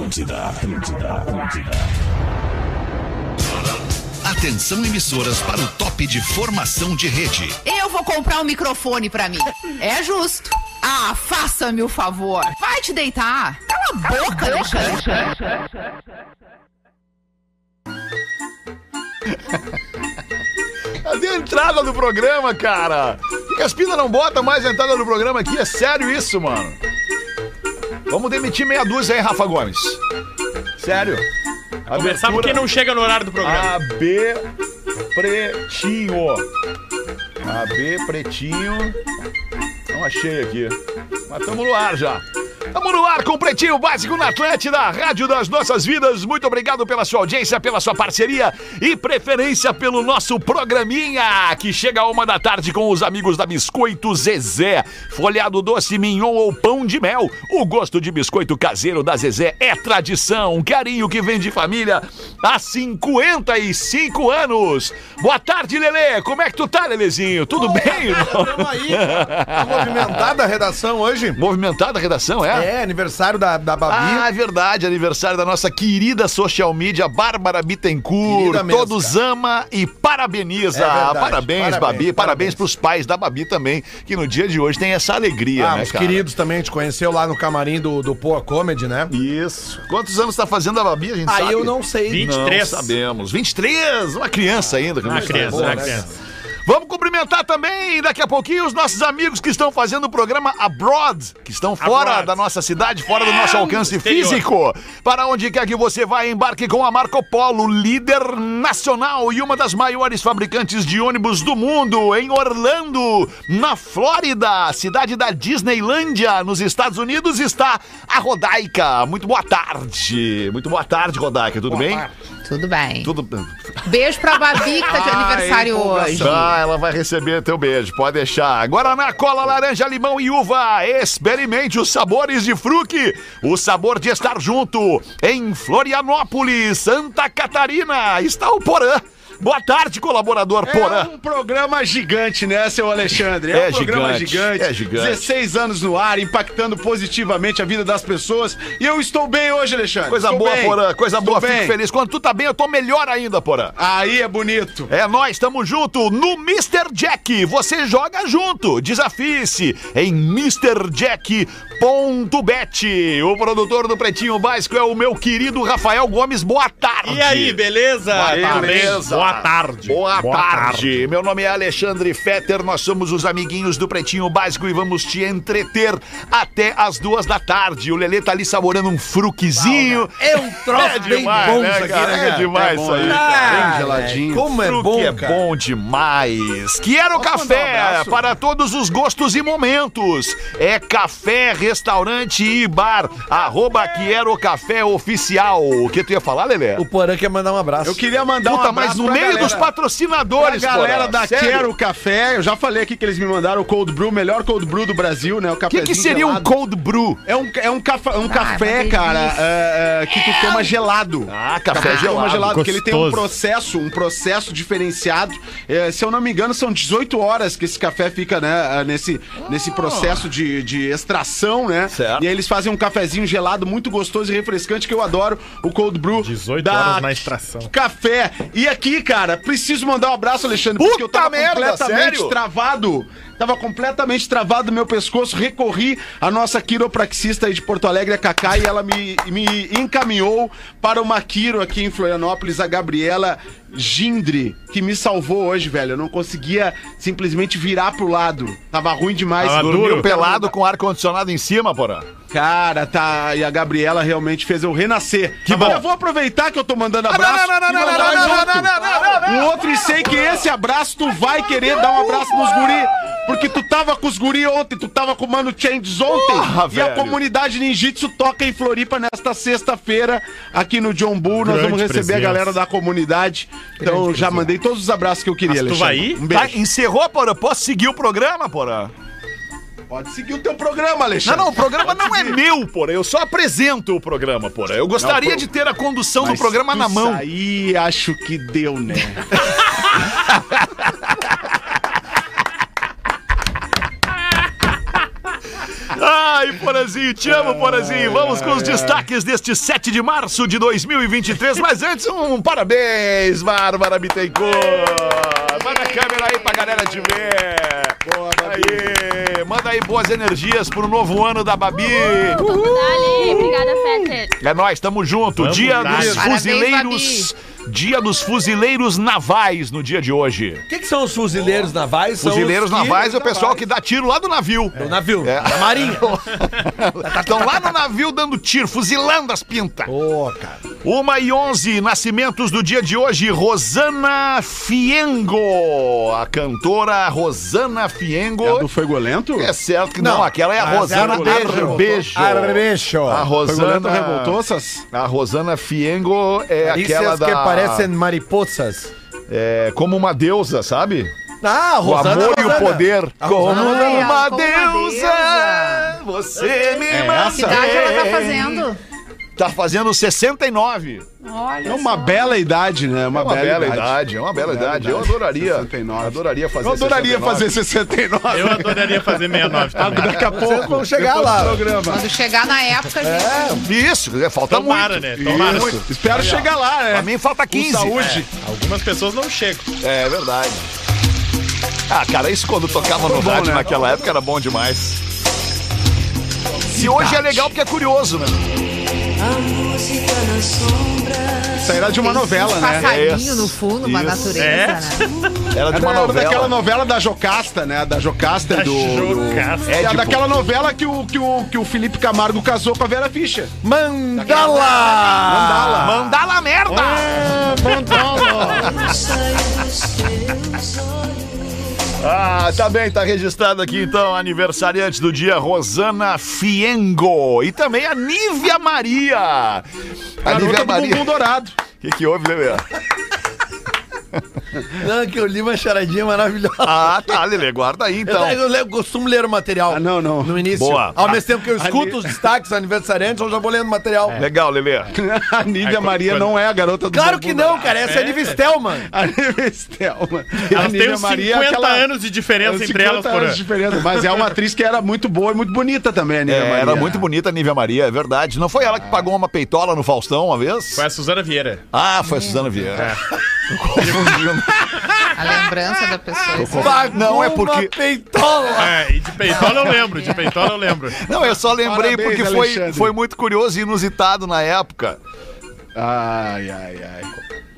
Atlântida, Atlântida, Atlântida. Atenção emissoras para o top de formação de rede. Eu vou comprar um microfone pra mim. É justo. Ah, faça-me o favor. Vai te deitar. Cala a boca, Alexandre. Cadê a entrada do programa, cara? Por que as pilas não botam mais a entrada do programa aqui? É sério isso, mano? Vamos demitir meia dúzia aí, Rafa Gomes. Sério. Conversar porque não chega no horário do programa. AB Pretinho. AB Pretinho. Não achei aqui. Mas tamo no ar já. Tamo no ar com o Pretinho Básico na Atlântida, Rádio das Nossas Vidas. Muito obrigado pela sua audiência, pela sua parceria e preferência pelo nosso programinha, que chega a uma da tarde com os amigos da Biscoito Zezé. Folhado doce, mignon ou pão de mel. O gosto de biscoito caseiro da Zezé é tradição, um carinho que vem de família há 55 anos. Boa tarde, Lelê. Como é que tu tá, Lelezinho? Tudo bem? irmão? Tamo aí, cara. Tá movimentada a redação hoje. Movimentada a redação, é? É, aniversário da, da Babi. Ah, é verdade, aniversário da nossa querida social media, Bárbara Bittencourt. Mesmo, Todos ama e parabeniza. É parabéns, parabéns, Babi. Parabéns, parabéns. pros pais da Babi também, que no dia de hoje tem essa alegria, Ah, né, os cara? queridos também, a gente conheceu lá no camarim do, do Poa Comedy, né? Isso. Quantos anos tá fazendo a Babi, a gente Aí sabe? eu não sei. 23. Não sabemos. 23, uma criança ainda. Uma criança, bom, uma né, criança. Vamos cumprimentar também daqui a pouquinho os nossos amigos que estão fazendo o programa Abroad, que estão fora Abroad. da nossa cidade, fora do nosso alcance exterior. físico. Para onde quer que você vá, embarque com a Marco Polo, líder nacional e uma das maiores fabricantes de ônibus do mundo, em Orlando, na Flórida, cidade da Disneylândia, nos Estados Unidos, está a Rodaica. Muito boa tarde. Muito boa tarde, Rodaica. Tudo bem? Tudo bem. Tudo Beijo pra Babi, que tá de aniversário hoje. Ah, ela vai receber teu beijo, pode deixar. Guaraná, cola, laranja, limão e uva. Experimente os sabores de fruque. O sabor de estar junto. Em Florianópolis, Santa Catarina, está o Porã. Boa tarde, colaborador É Porã. um programa gigante, né, seu Alexandre? É um programa gigante, gigante. é gigante. 16 anos no ar, impactando positivamente a vida das pessoas. E eu estou bem hoje, Alexandre. Coisa Estou boa, bem. Porã. Coisa Estou boa, bem. fico feliz. Quando tu tá bem, eu tô melhor ainda, Porã. Aí é bonito. É nós, tamo junto no Mr. Jack. Você joga junto. Desafie-se em MrJack.bet. O produtor do Pretinho Básico é o meu querido Rafael Gomes. Boa tarde. E aí, beleza? Tudo bem? Beleza. Boa tarde. Boa, tarde. Meu nome é Alexandre Fetter, nós somos os amiguinhos do Pretinho Básico e vamos te entreter até as duas da tarde. O Lelê tá ali saborando um fruquezinho. É um troço É bem demais, bom né, isso aqui, cara? né, É demais É bom, isso aí, né? Bem geladinho. Como é bom, é cara. bom demais. Quero um café abraço? para todos os gostos e momentos. É café, restaurante e bar. Arroba Quero Café Oficial. O que tu ia falar, Lelê? O Porã quer mandar um abraço. Eu queria mandar Puta, um abraço mas no meio galera, dos patrocinadores, pra galera porra. da Sério? Quero Café. Eu já falei aqui que eles me mandaram o Cold Brew, o melhor Cold Brew do Brasil, né? O O que, que seria um gelado. cold brew? É um, é um, cafa- um café, uma cara, é, é, que tu toma gelado. Ah, café Tu toma gelado, gelado, porque ele tem um processo, um processo diferenciado. É, se eu não me engano, são 18 horas que esse café fica, né, nesse, nesse processo de, de extração, né? Certo. E aí eles fazem um cafezinho gelado muito gostoso e refrescante que eu adoro, o cold brew 18 da horas na extração. Café. E aqui, cara, preciso mandar um abraço, Alexandre, porque eu Puta tava merda, completamente sério? travado. Tava completamente travado no meu pescoço. Recorri à nossa quiropraxista aí de Porto Alegre, a Cacá, e ela me, me encaminhou para uma quiro aqui em Florianópolis, a Gabriela Gindre, que me salvou hoje, velho. Eu não conseguia simplesmente virar pro lado. Tava ruim demais. Tava Dormiu duro. Pelado com ar-condicionado em cima, porra. Cara, tá. E a Gabriela realmente fez eu renascer. Que Agora bom. eu vou aproveitar que eu tô mandando abraço. não, não, não, mandar não, não, um outro. e sei que esse abraço tu vai querer dar um abraço nos guri. Porque tu tava com os guri ontem, tu tava com o Mano Changes ontem. Porra, e a velho. comunidade Ninjitsu toca em Floripa nesta sexta-feira, aqui no John Bull. Nós Grande vamos receber presença. a galera da comunidade. Então já mandei todos os abraços que eu queria, Mas tu vai Alexandre. ir? Um Tá, beijo. encerrou, porra? Posso seguir o programa, porra? Pode seguir o teu programa, Não, Alexandre. não, o programa não é meu, porra. Eu só apresento o programa, porra. Eu gostaria Não, de ter a condução do programa na mão. Aí acho que deu, né? Ai, Porazinho, te amo, Porazinho. Vamos com os destaques deste 7 de março de 2023. Mas antes, um parabéns, Bárbara Bittencourt. Vai na câmera aí pra galera te ver. Boa, Babi. Aí, manda aí boas energias pro novo ano da Babi. Vamos dali. Obrigada, Fetter. É nóis, tamo junto. Vamos dia dar. dos Parabéns, fuzileiros. Dia dos fuzileiros navais no dia de hoje. O que, que são os fuzileiros navais? São Fuzileiros navais é o pessoal que dá tiro lá do navio. Do navio, É. da marinha. Estão lá no navio dando tiro, fuzilando as pintas. Ô, cara. Uma e onze, nascimentos do dia de hoje, Rosana Fiengo. A cantora Rosana Fiengo. É do Fegolento? É certo que não, Não, aquela é a mas Rosana Arbejo. Arbejo. Arbejo. A Rosana, revoltossas? a Rosana Fiengo é aquela Carícias da... que parecem mariposas. É, como uma deusa, sabe? Ah, O Rosana, amor e o Rosana. poder. A Como Rosana Ai, uma ela como uma deusa, você me É mantém. Que idade ela tá fazendo? Tá fazendo 69. Olha É uma só. bela idade, né? É uma bela, idade. é uma bela idade. Eu adoraria. 69. Adoraria fazer Eu adoraria 69. fazer 69. Eu adoraria fazer 69 também. Daqui a pouco. vão chegar lá. programa. Quando chegar na época, gente. Isso, é, falta Tomara, muito. né? Tomara. Isso. Espero chegar lá, né? Pra mim falta 15. saúde. Algumas pessoas não chegam. É, verdade. Ah, cara, isso quando tocava no bom, rádio né? naquela época era bom demais. E hoje é legal porque é curioso, né? Isso aí era de uma novela, Um né? passarinho Isso, no fundo, uma isso. natureza, É? né? Era de Era uma novela. daquela novela da Jocasta, né? Da Jocasta Da do. do- Jocasta. É, Édipo. daquela novela que o, que, o, que o Felipe Camargo casou com a Vera Fischer. Mandala! Mandala merda! Ah, tá bem, tá registrado aqui então, aniversariante do dia, Rosana Fiengo. E também a Nívia Maria. A Garota Nívia do Maria. bumbum dourado. O que, que houve, Lelê? Não, que eu li uma charadinha maravilhosa. Ah, tá, Lelê, guarda aí então. Eu, eu le- costumo ler o material. Ah, não, não. No início. Boa. Ao mesmo tempo que eu escuto os destaques aniversariantes, eu já vou lendo o material. Legal, Lelê. A Nívia Maria quando- não é a garota do Claro que não, cara. Essa é, a Nive Stelman. A Nívia Stelman. A Elas têm Nívia uns Maria 50 é aquela- anos de diferença entre elas 50 por anos ano. de diferença. Mas é uma atriz que era muito boa e muito bonita também, a Nívia É, Maria. era muito bonita a Nívia Maria, é verdade. Não foi ela que pagou uma peitola no Faustão uma vez? Foi a Suzana Vieira. Ah, foi a Suzana Vieira. Confundindo. A lembrança da pessoa. Não, é Uma porque. peitola. É, e de peitola eu lembro, de peitola eu lembro. Não, eu só lembrei Parabéns, porque foi, Alexandre. foi muito curioso e inusitado na época. Ai, ai, ai.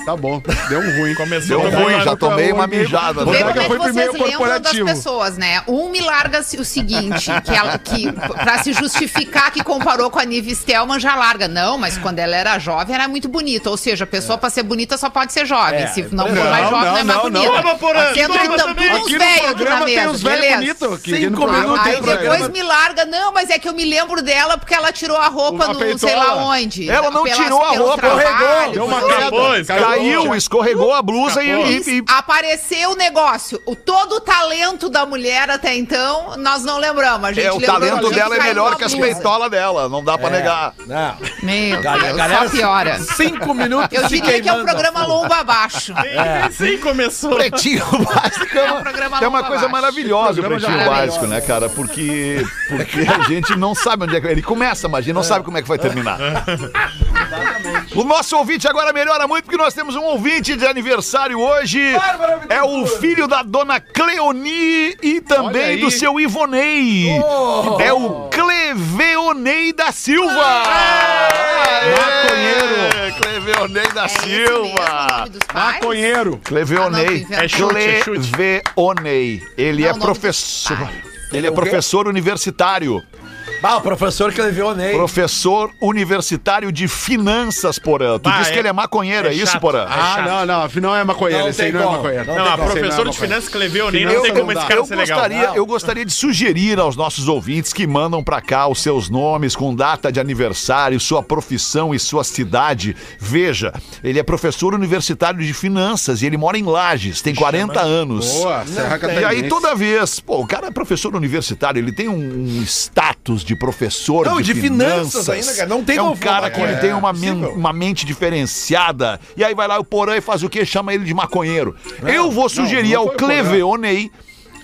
Tá bom, deu um ruim. Começou Deu ruim, já tomei uma mijada. Né? como que é que foi vocês primeiro lembram das corporativo. pessoas, né? Um me larga o seguinte, que ela, que pra se justificar que comparou com a Nive Stelman, já larga. Não, mas quando ela era jovem, era muito bonita. Ou seja, a pessoa pra ser bonita só pode ser jovem. É, Se não for não, mais jovem, não, não, é mais não, bonita. não. Toma, Porã, Sendo uns Aqui no velhos aqui na programa tem mesa, uns velhos bonitos. aqui. Cinco no programa minutos tem depois me larga, não, mas é que eu me lembro dela porque ela tirou a roupa no sei lá onde. Ela não tirou a roupa, escorregou, deu uma queda. Caiu, escorregou a blusa e, e- e- Apareceu o negócio. O, todo o talento da mulher até então, nós não lembramos. A gente É, o talento dela é melhor que as peitolas dela, não dá pra negar. Não. Meu Galera, Deus, galera, só piora. Cinco minutos Eu diria que é um programa lomba abaixo. É. Sim, começou. Pretinho básico é uma, programa é uma longo coisa abaixo. maravilhosa o pretinho é básico, né, cara? Porque, porque a gente não sabe onde é que ele começa, mas a gente não sabe como é que vai terminar. O nosso ouvinte agora melhora muito porque nós temos um ouvinte de aniversário hoje. É o filho da dona Cleoni e também do seu Ivonei. É o Cleveonei da Silva. Aê! Maconheiro. Cleveonei da É Silva. pais? Maconheiro. Cleveonei. Ah. É chute, é chute. Cleveonei. Ele Não, é professor. Ele é professor universitário. Ah, o professor que levou Ney. Professor universitário de finanças, Porã. Tu Ah, disse que é- ele é maconheiro, é, é isso, chato. Porã? É Ah, chato. não, não. Afinal é maconheiro. Não Esse aí tem não é como. maconheiro. Não tem a como. É professora de maconheiro. finanças que levei o nem, Finança não tem não como dá. esse cara Eu ser legal. gostaria, Não. eu gostaria de sugerir aos nossos ouvintes que mandam pra cá os seus nomes com data de aniversário, sua profissão e sua cidade. Veja, ele é professor universitário de finanças e ele mora em Lages, tem 40 anos. Boa, Serra E Catarinense. aí toda vez, pô, o cara é professor universitário, ele tem um status de professor Não, de, de finanças ainda, cara. Não tem É um cara que ele é tem uma, men- possível. uma mente diferenciada. E aí vai lá o Porã e faz o quê? Chama ele de maconheiro. Eu vou sugerir não ao foi o Porã. Cleveonei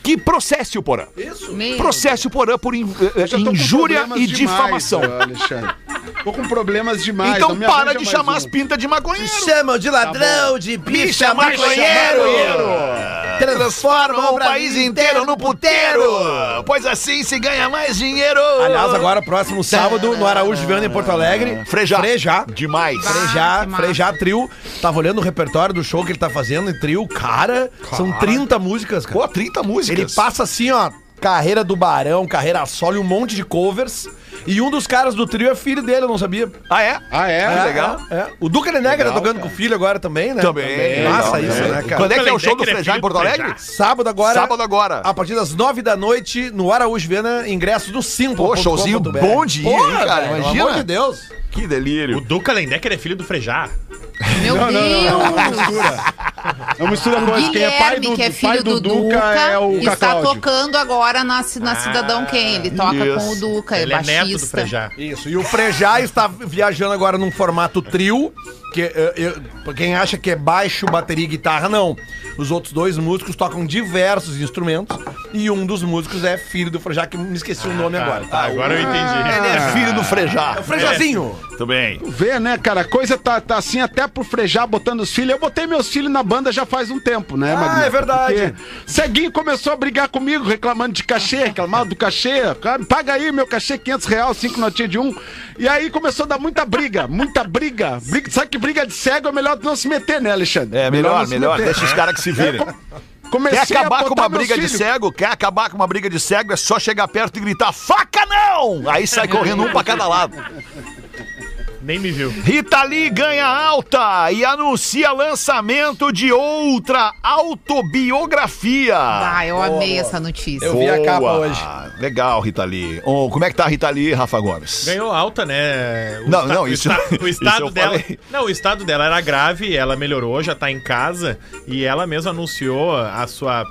que processe o Porã. Meu. Processe o Porã por in- injúria e demais, difamação. Alexandre. Tô com problemas demais. Então não me para de chamar um. as pintas de maconheiro. Chamam de ladrão, de bicha maconheiro. Transforma o país inteiro no puteiro. Pois assim se ganha mais dinheiro. Aliás, agora, próximo sábado, no Araújo Viana, em Porto Alegre. Frejá. Frejá. Demais. Frejá, que massa. Frejá Trio. Tava olhando o repertório do show que ele tá fazendo em trio. Cara, são 30 músicas, cara. Pô, 30 músicas. Ele passa assim, ó, carreira do Barão, carreira solo e um monte de covers. E um dos caras do trio é filho dele, eu não sabia. Ah, é? Ah, é? É, legal. é, é. O Duca Nenegra tá tocando com o filho agora também, né? Também. Massa Legal, isso, né? né, cara? Quando é que é o show do é Frejá em Porto do Alegre? Sábado agora. Sábado agora. A partir das nove da noite, no Araújo Viana, ingressos do Simple. Pô, showzinho bom de ir, hein, cara? Imagina. Pelo amor de Deus. Que O delírio. Duca Lendecker é filho do Frejá. Meu Não, não, Deus! não, não mistura. Não mistura coisa. Quem é pai Guilherme, do, que é pai filho do, Duca, é o está tocando agora na, na Cidadão Quem. Ele toca isso. com o Duca, é Ele é neto do baixista. Frejá. Isso, e o Frejá está viajando agora num formato trio, que eh, eu- pra quem acha que é baixo, bateria e guitarra, não. Os outros dois músicos tocam diversos instrumentos e um dos músicos é filho do Frejá, que me esqueci o nome agora. Tá, agora eu entendi. Ele é filho do Frejá. É o Frejazinho. Muito bem. Vê, né, cara? A coisa tá, tá assim até pro frejar botando os filhos. Eu botei meus filhos na banda já faz um tempo, né, Ah, é verdade. Porque Ceguinho começou a brigar comigo, reclamando de cachê, reclamava do cachê. Cara, Paga aí meu cachê, 500 reais, 5 notinhas de um. E aí começou a dar muita briga, muita briga. briga sabe que briga de cego é melhor não se meter, né, Alexandre? É, melhor, se melhor. meter. Deixa os caras que se virem. Comecei Quer acabar com botar uma meus briga de filhos. cego? Quer acabar com uma briga de cego? É só chegar perto e gritar: faca não! Aí sai correndo um pra cada lado. Nem me viu. Rita Lee ganha alta e anuncia lançamento de outra autobiografia. Ah, eu amei essa notícia. Eu vi a capa hoje. Legal, Rita Lee. Ô, como é que tá a Rita Lee, Rafa Gomes? Ganhou alta, né? O Não, esta- não, o isso- isso O estado eu dela. falei. Não, o estado dela era grave, ela melhorou, já tá em casa e ela mesma anunciou a sua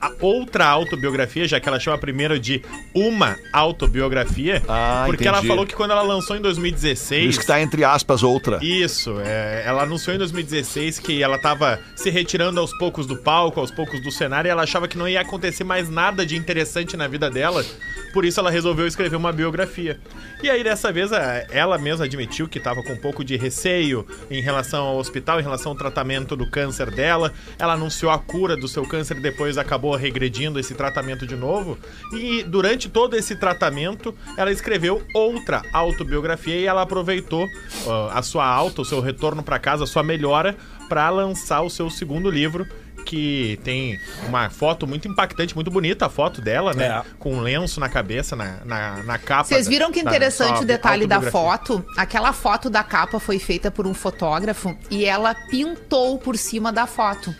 a- outra autobiografia, já que ela chama primeiro de uma autobiografia, Ah, porque ela entendi. falou que quando ela lançou em 2016, Isso que tá entre aspas outra. Isso, é, ela anunciou em 2016 que ela tava se retirando aos poucos do palco, aos poucos do cenário, e ela achava que não ia acontecer mais nada de interessante na vida dela, por isso ela resolveu escrever uma biografia. E aí dessa vez a- ela mesma admitiu que tava com um pouco de receio em relação ao hospital, em relação ao tratamento do câncer dela. Ela anunciou a cura do seu câncer depois acabou regredindo esse tratamento de novo. E durante todo esse tratamento, ela escreveu outra autobiografia e ela aproveitou ó, a sua alta, o seu retorno para casa, a sua melhora, para lançar o seu segundo livro. Que tem uma foto muito impactante, muito bonita a foto dela, né? É. Com um lenço na cabeça, na, na, na capa. Vocês da- viram que da interessante sua o detalhe da foto? Aquela foto da capa foi feita por um fotógrafo e ela pintou por cima da foto.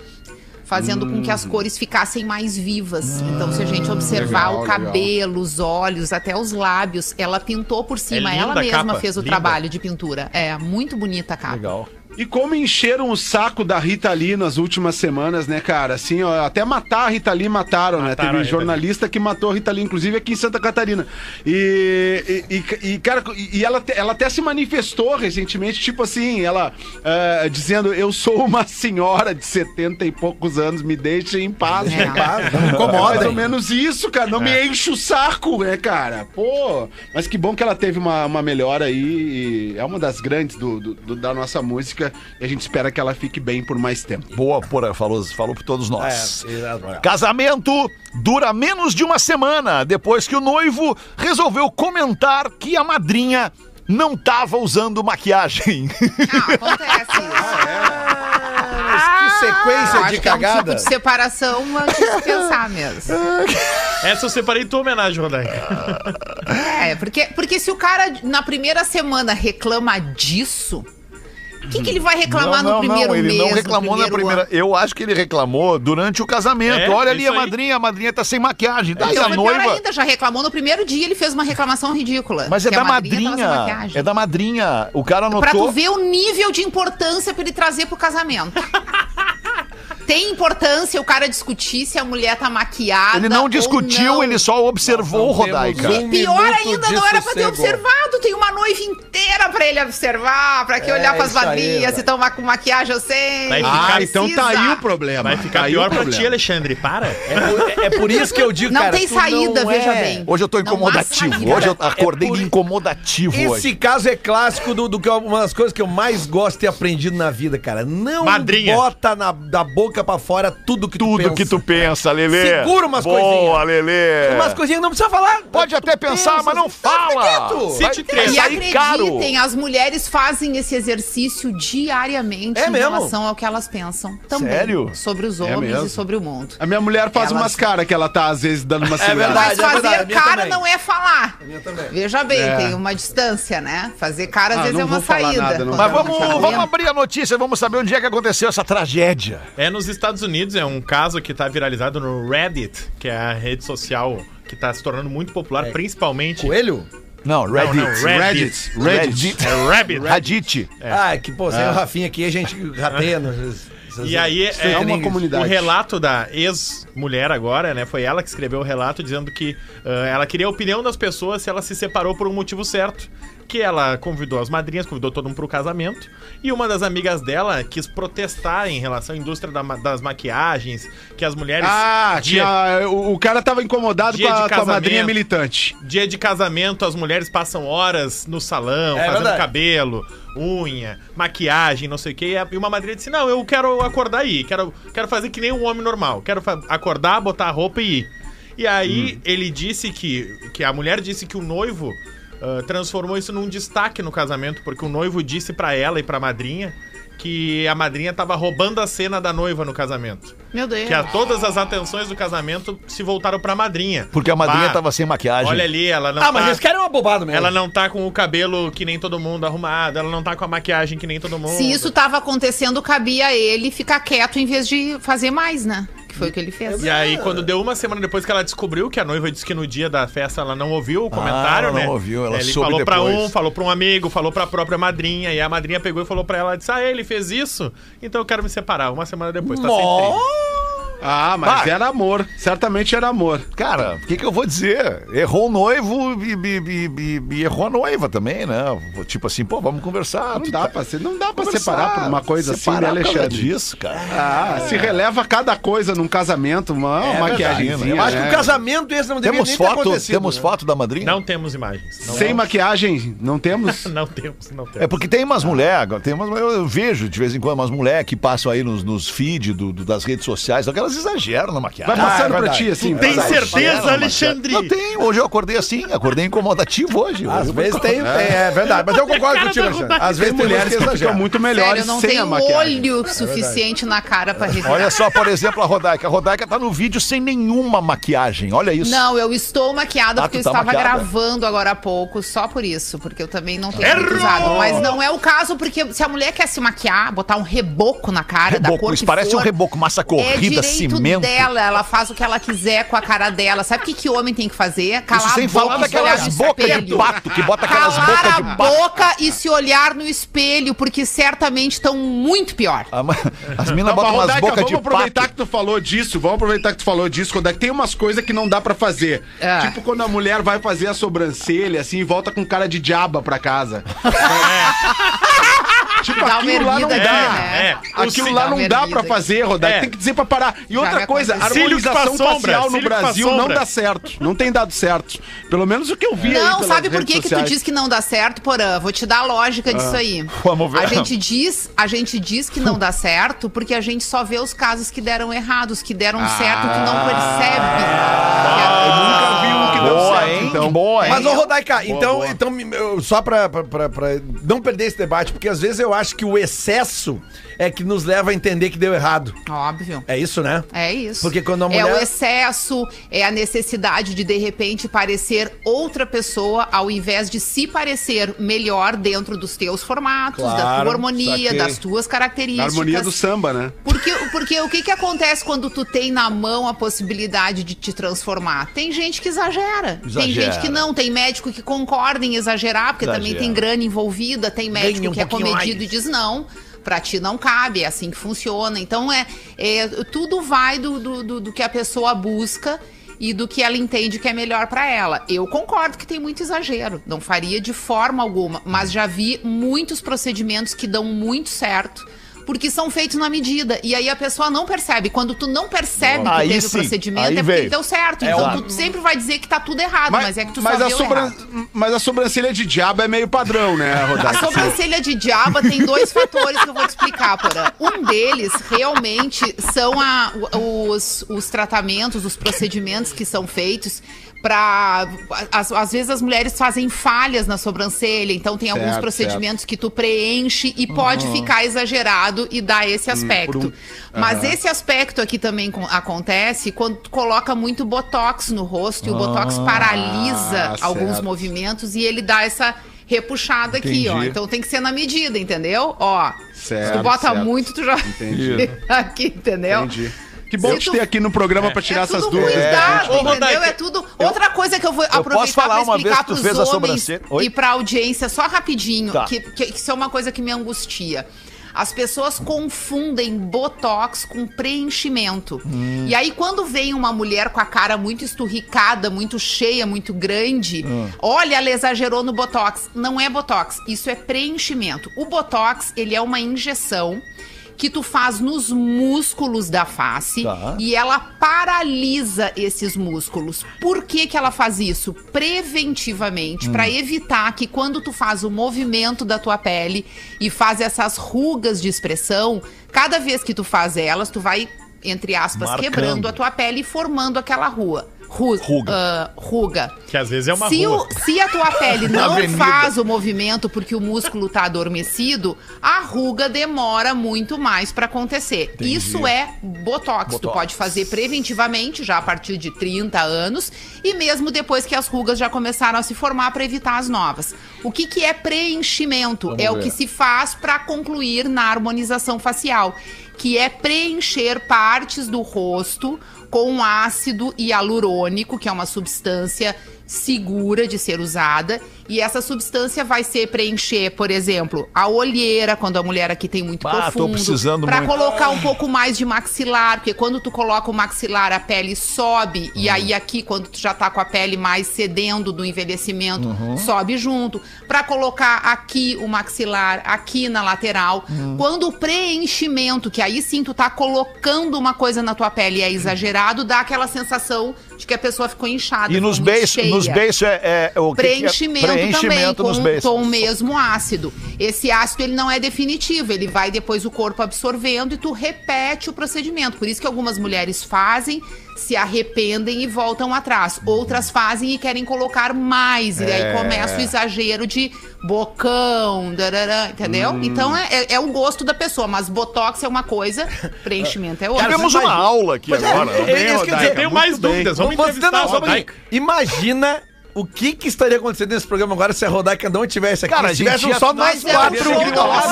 Fazendo com que Hum. as cores ficassem mais vivas. então, se a gente observar legal, o cabelo, os olhos, até os lábios, ela pintou por cima. É ela mesma capa, fez o linda. trabalho de pintura. É, muito bonita a capa. Legal. E como encheram o saco da Rita Lee nas últimas semanas, né, cara? Assim, ó, até matar a Rita Lee mataram, né? Mataram Teve Rita jornalista que matou a Rita Lee, inclusive aqui em Santa Catarina. E, e, e- e, cara, e ela, ela até se manifestou recentemente, tipo assim, ela ah, dizendo: Eu sou uma senhora de 70 e poucos anos, me deixem em paz. É. né? Paz, não É mais ou incomoda. menos isso, cara. Não me enche o saco, né, cara? Pô, mas que bom que ela teve uma, uma melhora aí. e é uma das grandes do, do- do- da nossa música. E a gente espera que ela fique bem por mais tempo. Boa, porra, falou, falou por todos nós. É, exato. Casamento dura menos de uma semana depois que o noivo resolveu comentar que a madrinha não tava usando maquiagem. Ah, acontece isso. Mas que Eu sequência acho de que é um tipo cagada. de separação mas de pensar mesmo. Essa eu separei em tua homenagem, Rodaica. É, porque, porque se o cara na primeira semana reclama disso, o que, que ele vai reclamar no primeiro ele mês? não no reclamou na primeira. ano? Eu acho que ele reclamou durante o casamento. É, Olha ali isso a aí. madrinha, a madrinha tá sem maquiagem. Daí Então a foi pior noiva. ainda, já reclamou no primeiro dia, ele fez uma reclamação ridícula. Mas é a da madrinha. maquiagem. É da madrinha. O cara Pra tu anotou. ver o nível de importância pra ele trazer pro casamento. Tem importância o cara discutir se a mulher tá maquiada. Ele não ou discutiu, não. ele só observou, temos Rodaica. um Pior minuto ainda, não era pra ter observado, tem uma noiva inteira pra ele observar, pra que É, olhar pras vai. se tomar com maquiagem ou sem. Vai ficar- Ah, então tá aí o problema. Vai ficar Tá pior o pra problema. ti, Alexandre. Para. É por, é por isso que eu digo, Não cara. tem saída, não veja é- bem. Hoje eu tô incomodativo. saída. Hoje eu acordei É por- de incomodativo hoje. Esse caso é clássico do, do que uma das coisas que eu mais gosto de ter aprendido na vida, cara. Não Madrinha. bota na, da boca pra fora tudo que tu Tudo pensa. que tu pensa, Lelê. Segura umas Boa, coisinhas. Lelê. Umas coisinhas que não precisa falar. Pode até pensar, mas não fala. Vai Cite três. E sair caro. acreditem, as mulheres fazem esse exercício diariamente É em mesmo? relação ao que elas pensam também. Sério? Sobre os É homens mesmo? e sobre o mundo. A minha mulher faz Elas- umas caras que ela tá, às vezes, dando uma segurada. verdade. Mas é fazer verdade, a minha cara também. não é falar. minha também. Veja bem, É. tem uma distância, né? Fazer cara às Ah, vezes não é uma vou falar saída. nada, não. Mas vamos, tá vamos abrir a notícia, vamos saber onde é que aconteceu essa tragédia. É nos Estados Unidos, é um caso que tá viralizado no Reddit, que é a rede social que tá se tornando muito popular, principalmente. Coelho? Não, Não, Reddit. não, Reddit. Reddit. Reddit. É Rabbit. Reddit. Ah, que pô, sem o Rafinha aqui, a gente rateia. nos- E aí é, É uma comunidade. O relato da ex-mulher agora, né? Foi ela que escreveu o relato dizendo que ah, ela queria a opinião das pessoas se ela se separou por um motivo certo. Que ela convidou as madrinhas, convidou todo mundo pro casamento. E uma das amigas dela quis protestar em relação à indústria da ma- das maquiagens, que as mulheres. Ah, dia, tinha, o, o cara tava incomodado Dia com de a, com a casamento. madrinha militante. dia de casamento, as mulheres passam horas no salão, É fazendo verdade. cabelo, unha, maquiagem, não sei o quê. E a- uma madrinha disse: Não, eu quero acordar e ir. Quero, quero fazer que nem um homem normal. Quero acordar, botar a roupa e ir. E aí ele disse que. que a mulher disse que o noivo ah, transformou isso num destaque no casamento, porque o noivo disse pra ela e pra madrinha que a madrinha tava roubando a cena da noiva no casamento. Meu Deus. Que a, todas as atenções do casamento se voltaram pra madrinha. Porque a madrinha Bah, tava sem maquiagem. Olha ali, ela não Ah, mas tá- esse cara é uma bobada mesmo. ela não tá com o cabelo que nem todo mundo arrumado, ela não tá com a maquiagem que nem todo mundo. Se isso tava acontecendo, cabia a ele ficar quieto em vez de fazer mais, né? Que foi o que ele fez. E aí, quando deu uma semana depois que ela descobriu que a noiva disse que no dia da festa ela não ouviu o comentário, ela não né? ouviu, ela ele soube falou pra depois. um, falou pra um amigo, falou pra própria madrinha, e a madrinha pegou e falou pra ela, disse, ah, ele fez isso? Então eu quero me separar. Uma semana depois, tá sem. Ah, mas Vai. era amor. Certamente era amor. Cara, o que, que eu vou dizer? Errou o noivo e, e- e- e- e errou a noiva também, né? Tipo assim, pô, vamos conversar. Não dá tá- pra, ser, não dá pra separar por uma coisa assim, né, Alexandre? disso, cara. Ah, se releva cada coisa num casamento, uma, uma É verdade, né? Eu acho que né? o casamento esse não deveria Temos nem ter foto, acontecido. temos né? foto da madrinha? Não temos imagens. Não, Sem maquiagem, não temos? não temos, não temos. É porque tem umas mulheres, tem umas, eu, eu vejo de vez em quando umas mulheres que passam aí nos, nos do- do- das redes sociais, só que elas exageram na maquiagem. Vai passando é pra ti, assim. Tem certeza, Alexandre? Não tenho, hoje eu acordei assim, acordei incomodativo hoje. Às vezes tem, tem, é verdade. Mas eu concordo contigo, Alexandre. Às vezes tem mulheres que ficam exageram. muito Sério, melhores não sem tem a maquiagem. olho suficiente na cara pra revelar. Olha só, por exemplo, a Rodaica. A Rodaica tá no vídeo sem nenhuma maquiagem. Olha isso. Não, eu estou maquiada Ah, porque eu tá estava maquiada? gravando agora há pouco, só por isso, porque eu também não tenho muito usado. Mas não é o caso, porque se a mulher quer se maquiar, botar um reboco na cara da Reboco, cor isso que parece for, um reboco, massa é corrida, direito cimento. dela, ela faz o que ela quiser com a cara dela. Sabe o que, que homem tem que fazer? Calar Isso sem a boca falar e se olhar daquelas no bocas de espelho. pato, que bota aquelas Calar bocas de a pato. boca e se olhar no espelho, porque certamente estão muito pior. A ma- As minas Não, botam mas, umas bocas vamos de aproveitar pato. que tu falou disso, vamos aproveitar que tu falou disso, quando é que tem umas coisas que não dá pra fazer. É. Tipo quando a mulher vai fazer a sobrancelha, assim, e volta com cara de diaba pra casa. Tipo, Dá aquilo lá não dá. né? É, o Aquilo lá não uma dá pra fazer, Rodaica. É. Tem que dizer pra parar. E outra coisa, harmonização facial no Brasil não dá certo. Não tem dado certo. Pelo menos o que eu vi aí Não, sabe por que, que tu diz que não dá certo, Porã? Vou te dar a lógica disso aí. Vamos ver. A gente diz, a gente diz que não dá certo porque a gente só vê os casos que deram errados, que deram certo, que não percebe. Eu nunca vi um que deu Boa, certo, hein? então. Boa, hein? Mas, ô Rodaica, então, boa. então me- eu- só pra, pra, pra- pra não perder esse debate, porque às vezes eu acho que o excesso é que nos leva a entender que deu errado. Óbvio. É isso, né? É isso. Porque quando a É mulher- o excesso, é a necessidade de, de repente, parecer outra pessoa ao invés de se parecer melhor dentro dos teus formatos, da Claro, tua harmonia, saquei. das tuas Na características. harmonia do samba, né? Porque, porque o que, que acontece quando tu tem na mão a possibilidade de te transformar? Tem gente que exagera. Tem Exagera. gente que não. Tem médico que concorda em exagerar, porque também Exagera. tem grana envolvida. Tem médico um que é comedido mais. e diz não. Pra ti não cabe, é assim que funciona. Então, é, é tudo vai do, do, do- que a pessoa busca. e do que ela entende que é melhor pra ela. Eu concordo que tem muito exagero, não faria de forma alguma, mas já vi muitos procedimentos que dão muito certo. Porque são feitos na medida. E aí a pessoa não percebe. Quando tu não percebe que Aí teve sim, o procedimento, aí é porque veio. deu certo. É então óbvio. tu sempre vai dizer que tá tudo errado, mas, é que tu mas só a sobran- mas a sobrancelha de diabo é meio padrão, né, A Rodaica? sobrancelha de diaba tem dois fatores que eu vou te explicar, Porã. Um deles realmente são a- os, os tratamentos, os procedimentos que são feitos para às, vezes as mulheres fazem falhas na sobrancelha, então tem alguns Certo, procedimentos que tu preenche e pode ficar exagerado e dar esse aspecto. Mas esse aspecto aqui também acontece quando tu coloca muito botox no rosto e o botox paralisa Ah, alguns certo. movimentos e ele dá essa repuxada aqui, ó. Entendi. Então tem que ser na medida, entendeu? Ó. se Certo, tu bota certo. muito, tu já Entendi. aqui, entendeu? Entendi. Que bom te tu- ter aqui no programa pra tirar é essas tudo dúvidas. cuidado, Ô, entendeu? Rodaica, É tudo. Outra coisa que eu vou aproveitar posso falar pra uma vez explicar que tu pros homens e pra audiência, só rapidinho, Tá. que, que, que isso é uma coisa que me angustia. As pessoas confundem botox com preenchimento. Hum. E aí, quando vem uma mulher com a cara muito esturricada, muito cheia, muito grande, Hum. olha, ela exagerou no botox. Não é botox, isso é preenchimento. O botox, ele é uma injeção que tu faz nos músculos da face Tá. e ela paralisa esses músculos. Por que que ela faz isso? Preventivamente, pra evitar que quando tu faz o movimento da tua pele e faz essas rugas de expressão, cada vez que tu faz elas, tu vai entre aspas Marcando. quebrando a tua pele e formando aquela rua. Ru- Ruga. ah, ruga. Que às vezes é uma se, o- se a tua pele não faz o movimento porque o músculo tá adormecido, a ruga demora muito mais pra acontecer. Isso é botox. Tu pode fazer preventivamente já a partir de 30 anos e mesmo depois que as rugas já começaram a se formar pra evitar as novas. O que que é preenchimento? é o que se faz pra concluir na harmonização facial, que é preencher partes do rosto com ácido hialurônico, que é uma substância segura de ser usada, e essa substância vai ser preencher, por exemplo, a olheira, quando a mulher aqui tem muito Ah, tô profundo, precisando pra muito. colocar um pouco mais de maxilar, porque quando tu coloca o maxilar, a pele sobe, e Uhum. aí aqui, quando tu já tá com a pele mais cedendo do envelhecimento, Uhum. sobe junto. Pra colocar aqui o maxilar, aqui na lateral. Uhum. Quando o preenchimento, que aí sim tu tá colocando uma coisa na tua pele e é exagerado, dá aquela sensação de que a pessoa ficou inchada. E nos cheia. nos beiços é, é o que que é? Preenchimento, também, com um tom mesmo ácido. Esse ácido, ele não é definitivo, ele vai depois o corpo absorvendo e tu repete o procedimento. Por isso que algumas mulheres fazem, se arrependem e voltam atrás. Outras fazem e querem colocar mais. E É. aí começa o exagero de bocão, darará, entendeu? Hum. Então é, é- é o gosto da pessoa, mas botox é uma coisa, preenchimento é outra. Tivemos uma aula aqui Pois é, agora. é, é que eu tenho mais dúvidas. Vamos Vamos entrevistar o. Rodaica. Imagina o que, que estaria acontecendo nesse programa agora se a Rodaica não tivesse aqui. Cara, se ia- só nós quatro,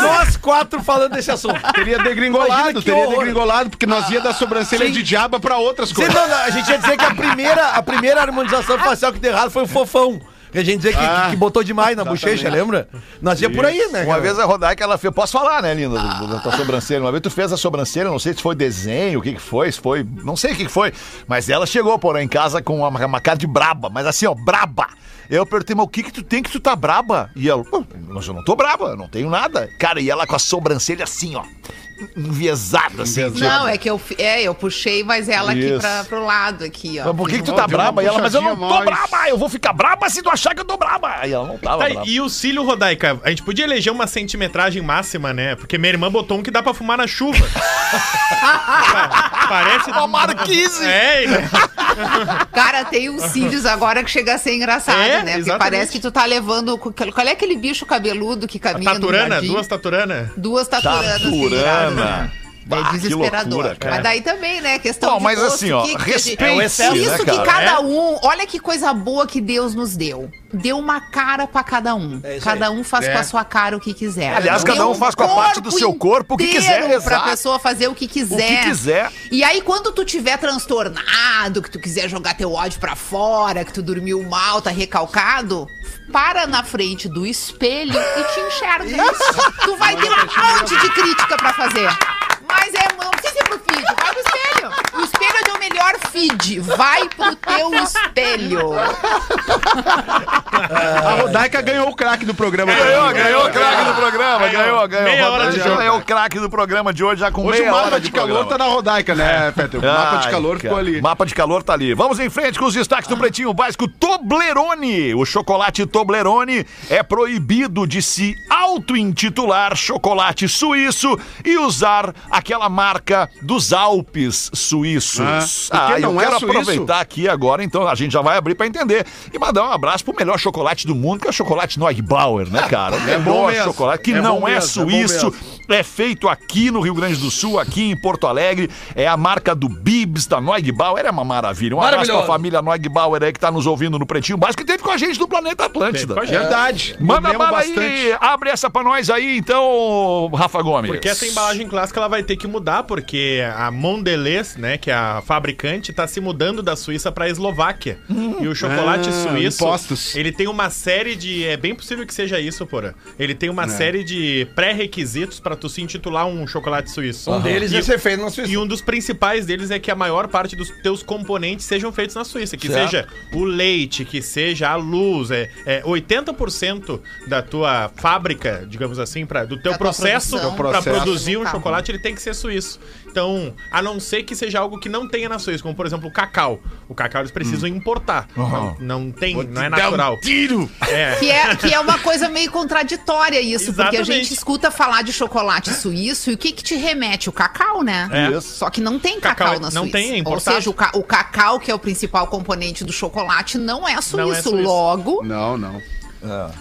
nós quatro falando desse assunto. Teria degringolado, teria horror. degringolado, porque nós ia dar sobrancelha Sim. de diaba pra outras Sim, coisas. não, não, a gente ia dizer que a primeira, a primeira harmonização facial que deu errado foi o fofão. Que a gente dizia que, Ah, que botou demais na bochecha, lembra? Nós ia por aí, né? Uma cara? vez a Rodaica, ela fez. Posso falar, né, linda, da tua sobrancelha? Uma vez tu fez a sobrancelha, não sei se foi desenho, o que que foi, se foi. Não sei o que que foi. Mas ela chegou, porém, em casa com uma, uma cara de braba, mas assim, ó, braba. Eu perguntei, mas o que que tu tem que tu tá braba? E ela, "Pô, mas eu não tô braba, eu não tenho nada. Cara, e ela com a sobrancelha assim, ó, enviesada, assim. Não, é que eu, é, eu puxei, mas ela aqui Isso. pra, pro lado aqui, ó. Mas por que, que tu Deu tá uma braba? E ela, mas eu não tô puxadinha mais. braba, eu vou ficar braba se tu achar que eu tô braba. Aí ela não tava Tá, braba. e o cílio, Rodaica, a gente podia eleger uma centimetragem máxima, né? Porque minha irmã botou um que dá pra fumar na chuva. Pa- Parece... Uma marquise. É, né? Cara, tem uns cílios agora que chega a ser engraçado, É, né? Porque exatamente. parece que tu tá levando. Qual é aquele bicho cabeludo que caminha no taturana, jardim? duas taturanas. Duas taturanas. Taturana. É Bah, que desesperador. loucura. Mas daí também, né? Questão Bom, de mas gosto, assim, ó, que- que- respeite, é o né, Isso que cara? cada É. um... Olha que coisa boa que Deus nos deu. Deu uma cara pra cada um. isso cada aí. um faz É. com a sua cara o que quiser. Aliás, cada um faz com a parte do seu corpo o que quiser, Pra exato. pessoa fazer o que quiser. quiser. E aí, quando tu tiver transtornado, que tu quiser jogar teu ódio pra fora, que tu dormiu mal, tá recalcado, para na frente do espelho e te enxerga. tu vai ter um monte de crítica pra fazer. Mas é, não precisa ir pro vídeo, vai pro espelho. O espelho é de onde melhor feed. Vai pro teu espelho. A Rodaica ganhou o craque do programa. Ganhou, ganhou o craque do programa, ganhou, ganhou. Meia hora de jogo. É o craque do programa de hoje, já com Hoje meia o hora mapa de calor programa. tá na Rodaica, né, Peter? O mapa de calor ficou ali. Mapa de calor tá ali. Vamos em frente com os destaques do Pretinho Básico. Toblerone. O chocolate Toblerone é proibido de se auto-intitular chocolate suíço e usar aquela marca dos Alpes suíços. Ah, porque eu não é quero suíço? aproveitar aqui agora, então a gente já vai abrir pra entender e mandar um abraço pro melhor chocolate do mundo, que é o chocolate Neugbauer, né, cara? O É bom mesmo. chocolate que É não é mesmo, é suíço, mesmo. é feito aqui no Rio Grande do Sul, aqui em Porto Alegre. É a marca do Bibs, da Neugbauer. É uma maravilha. Um abraço pra família Neugbauer aí que tá nos ouvindo no Pretinho Básico, que teve com a gente do Planeta Atlântida. Gente. Verdade. Manda bala aí, abre essa pra nós aí, então, Rafa Gomes. Porque essa embalagem clássica ela vai ter que mudar, porque a Mondelez, né, que é a fabricante, tá se mudando da Suíça pra Eslováquia. E o chocolate Ah, suíço, impostos. ele tem uma série de, é bem possível que seja isso, porra. Ele tem uma série de pré-requisitos pra tu se intitular um chocolate suíço. Um deles E- ia ser feito na Suíça. E um dos principais deles é que a maior parte dos teus componentes sejam feitos na Suíça. Que Certo. seja o leite, que seja a luz. É, é 80% da tua fábrica, digamos assim, pra, do teu processo para produzir um chocolate, ele tem que ser suíço. Então, a não ser que seja algo que não tenha na Suíça, como por exemplo o cacau. O cacau eles precisam importar. Não, não tem, não é natural. Tiro! É. Que é, que é uma coisa meio contraditória isso, porque a Exatamente. gente escuta falar de chocolate suíço e o que que te remete? O cacau, né? É. Só que não tem Cacau cacau, na não Suíça. tem, é Ou importado. seja, o, ca- o cacau, que é o principal componente do chocolate, não é suíço. suíço. Logo, Não, não.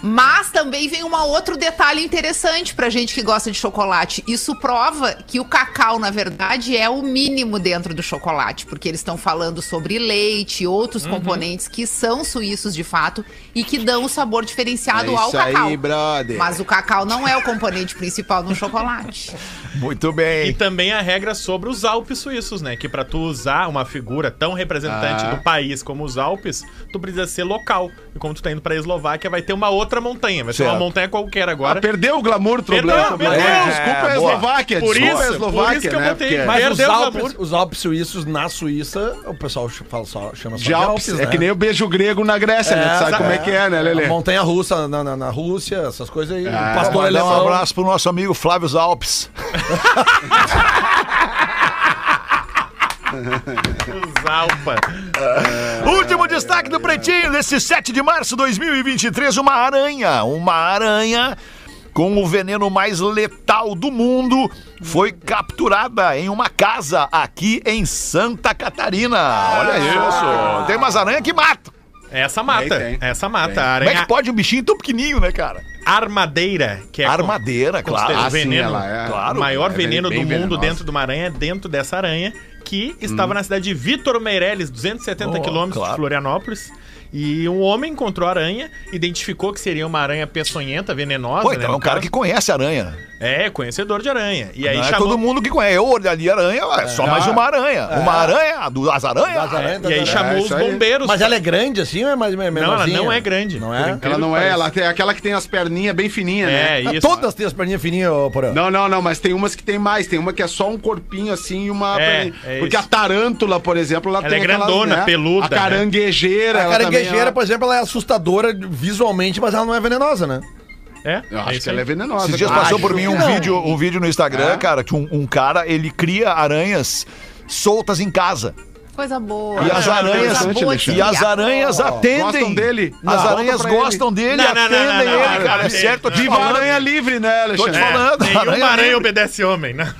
Mas também vem um outro detalhe interessante pra gente que gosta de chocolate. Isso prova que o cacau, na verdade, é o mínimo dentro do chocolate, porque eles estão falando sobre leite e outros Uhum. componentes que são suíços de fato e que dão o sabor diferenciado É ao isso cacau. aí, brother. Mas o cacau não é o componente principal no chocolate. Muito E bem. também a regra sobre os Alpes suíços, né? Que pra tu usar uma figura tão representante Ah. do país como os Alpes, tu precisa ser local. E como tu tá indo pra Eslováquia, vai ter uma outra montanha. Vai ser Certo. uma montanha qualquer agora. Ah, perdeu o glamour do Perdeu, problema. perdeu. É, desculpa a boa. Eslováquia. Por desculpa a isso, Eslováquia, por isso que eu né? botei. Porque- Mas os Alpes, os Alpes suíços na Suíça, o pessoal fala só, chama só De Alpes, é né? que nem o beijo grego na Grécia, né? Tu sabe É, como é que é, né, Lelê? A montanha russa na, na, na Rússia, essas coisas aí. O pastor um abraço pro nosso amigo Flávio Alpes. Os Alpa. Último destaque do Pretinho desse 7 de março de 2023, uma aranha, uma aranha com o veneno mais letal do mundo foi capturada em uma casa aqui em Santa Catarina. Olha isso. Tem umas aranhas que matam. Essa mata. Tem, tem. Essa mata. Tem. A Como é aranha que pode um bichinho tão pequenininho, né, cara? armadeira, que é Armadeira, com claro. o Ah, sim, veneno. ela é. Claro. o maior é veneno bem do mundo venenosa. dentro de uma aranha é dentro dessa aranha, que estava na cidade de Vitor Meireles, 270 Oh, quilômetros claro. de Florianópolis. E um homem encontrou a aranha, identificou que seria uma aranha peçonhenta, venenosa. Pô, né, então é no um cara caso. que conhece aranha. É, conhecedor de aranha. E aí Não é chamou... todo mundo que conhece. Eu ali aranha, é só mais uma aranha. Uma aranha, do, as aranhas. Das aranhas, E aí chamou É, os aí. bombeiros. Mas ela é grande assim ou é mais Não, ela menorzinha? não é grande. Não é? Ela não é, ela tem aquela que tem as perninhas bem fininhas, né? É, isso. Todas têm as perninhas fininhas, ô, Porã. Não, não, não, mas tem umas que tem mais. Tem uma que é só um corpinho assim e uma. É, é Porque isso. a tarântula, por exemplo, ela, Ela tem é aquelas, grandona, né? peluda, A caranguejeira. A caranguejeira, por exemplo, ela é assustadora visualmente, mas ela não é venenosa, né? É, Eu é acho isso que ela é venenosa. Esses dias cara. passou por mim um vídeo, um vídeo no Instagram, É? cara, que um, um cara, ele cria aranhas soltas em casa. Coisa boa. E as Coisa aranhas, boa e as aranhas atendem. gostam dele? As Não, aranhas conta pra ele. gostam dele, Não, não, não, atendem não, não, ele, não, cara. É certo, Viva aranha livre, né, Tô te Alexandre? falando. Nenhuma aranha aranha obedece homem, né?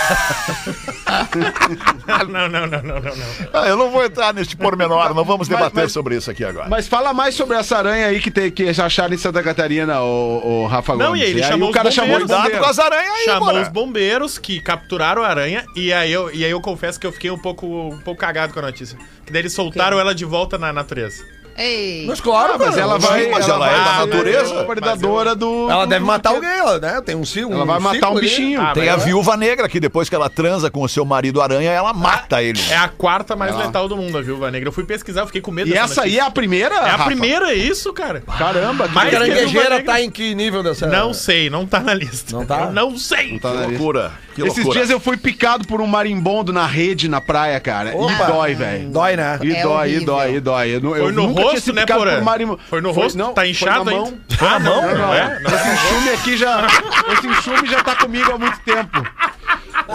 não, não, não, não, não, não. Ah, eu não vou entrar neste pormenor, não vamos Mas- debater mas- sobre isso aqui agora. Mas fala mais sobre essa aranha aí que, tem, que acharam em Santa Catarina, o, Rafa Não, Gomes. e aí ele aí chamou o cara chamou os bombeiros. Cuidado com as aranhas aí, Chamou bora. os bombeiros que capturaram a aranha e aí eu, e aí eu confesso que eu fiquei um pouco, um pouco cagado com a notícia. Que daí eles soltaram ela de volta na natureza. Ei. Mas claro, Mas cara, ela vai. mas ela é da natureza. Predadora do. Ela deve matar alguém, ela, né? Tem um ciclo. Ela vai matar um bichinho. Ah, Tem mas a é- viúva negra que depois que ela transa com o seu marido aranha, ela mata ele. É a quarta mais Ela- letal do mundo, a Viúva Negra. Eu fui pesquisar, eu fiquei com medo E essa aí é a primeira? É a Rafa? primeira, é isso, cara. Caramba, que Viúva caranguejeira tá em que nível dessa? Não sei, não tá na lista. Não tá? Eu não sei. Tá Que na loucura. Que Esses loucura. dias eu fui picado por um marimbondo na rede, na praia, cara. Opa. E dói, velho. Dói, né? E É dói, e dói, e dói. Eu, Foi no nunca tinha rosto, né, Porã? Foi no rosto? Tá foi inchado na ainda? mão. Foi na mão? Não, não, é? Não. Esse enxume aqui já. Esse enxume já tá comigo há muito tempo.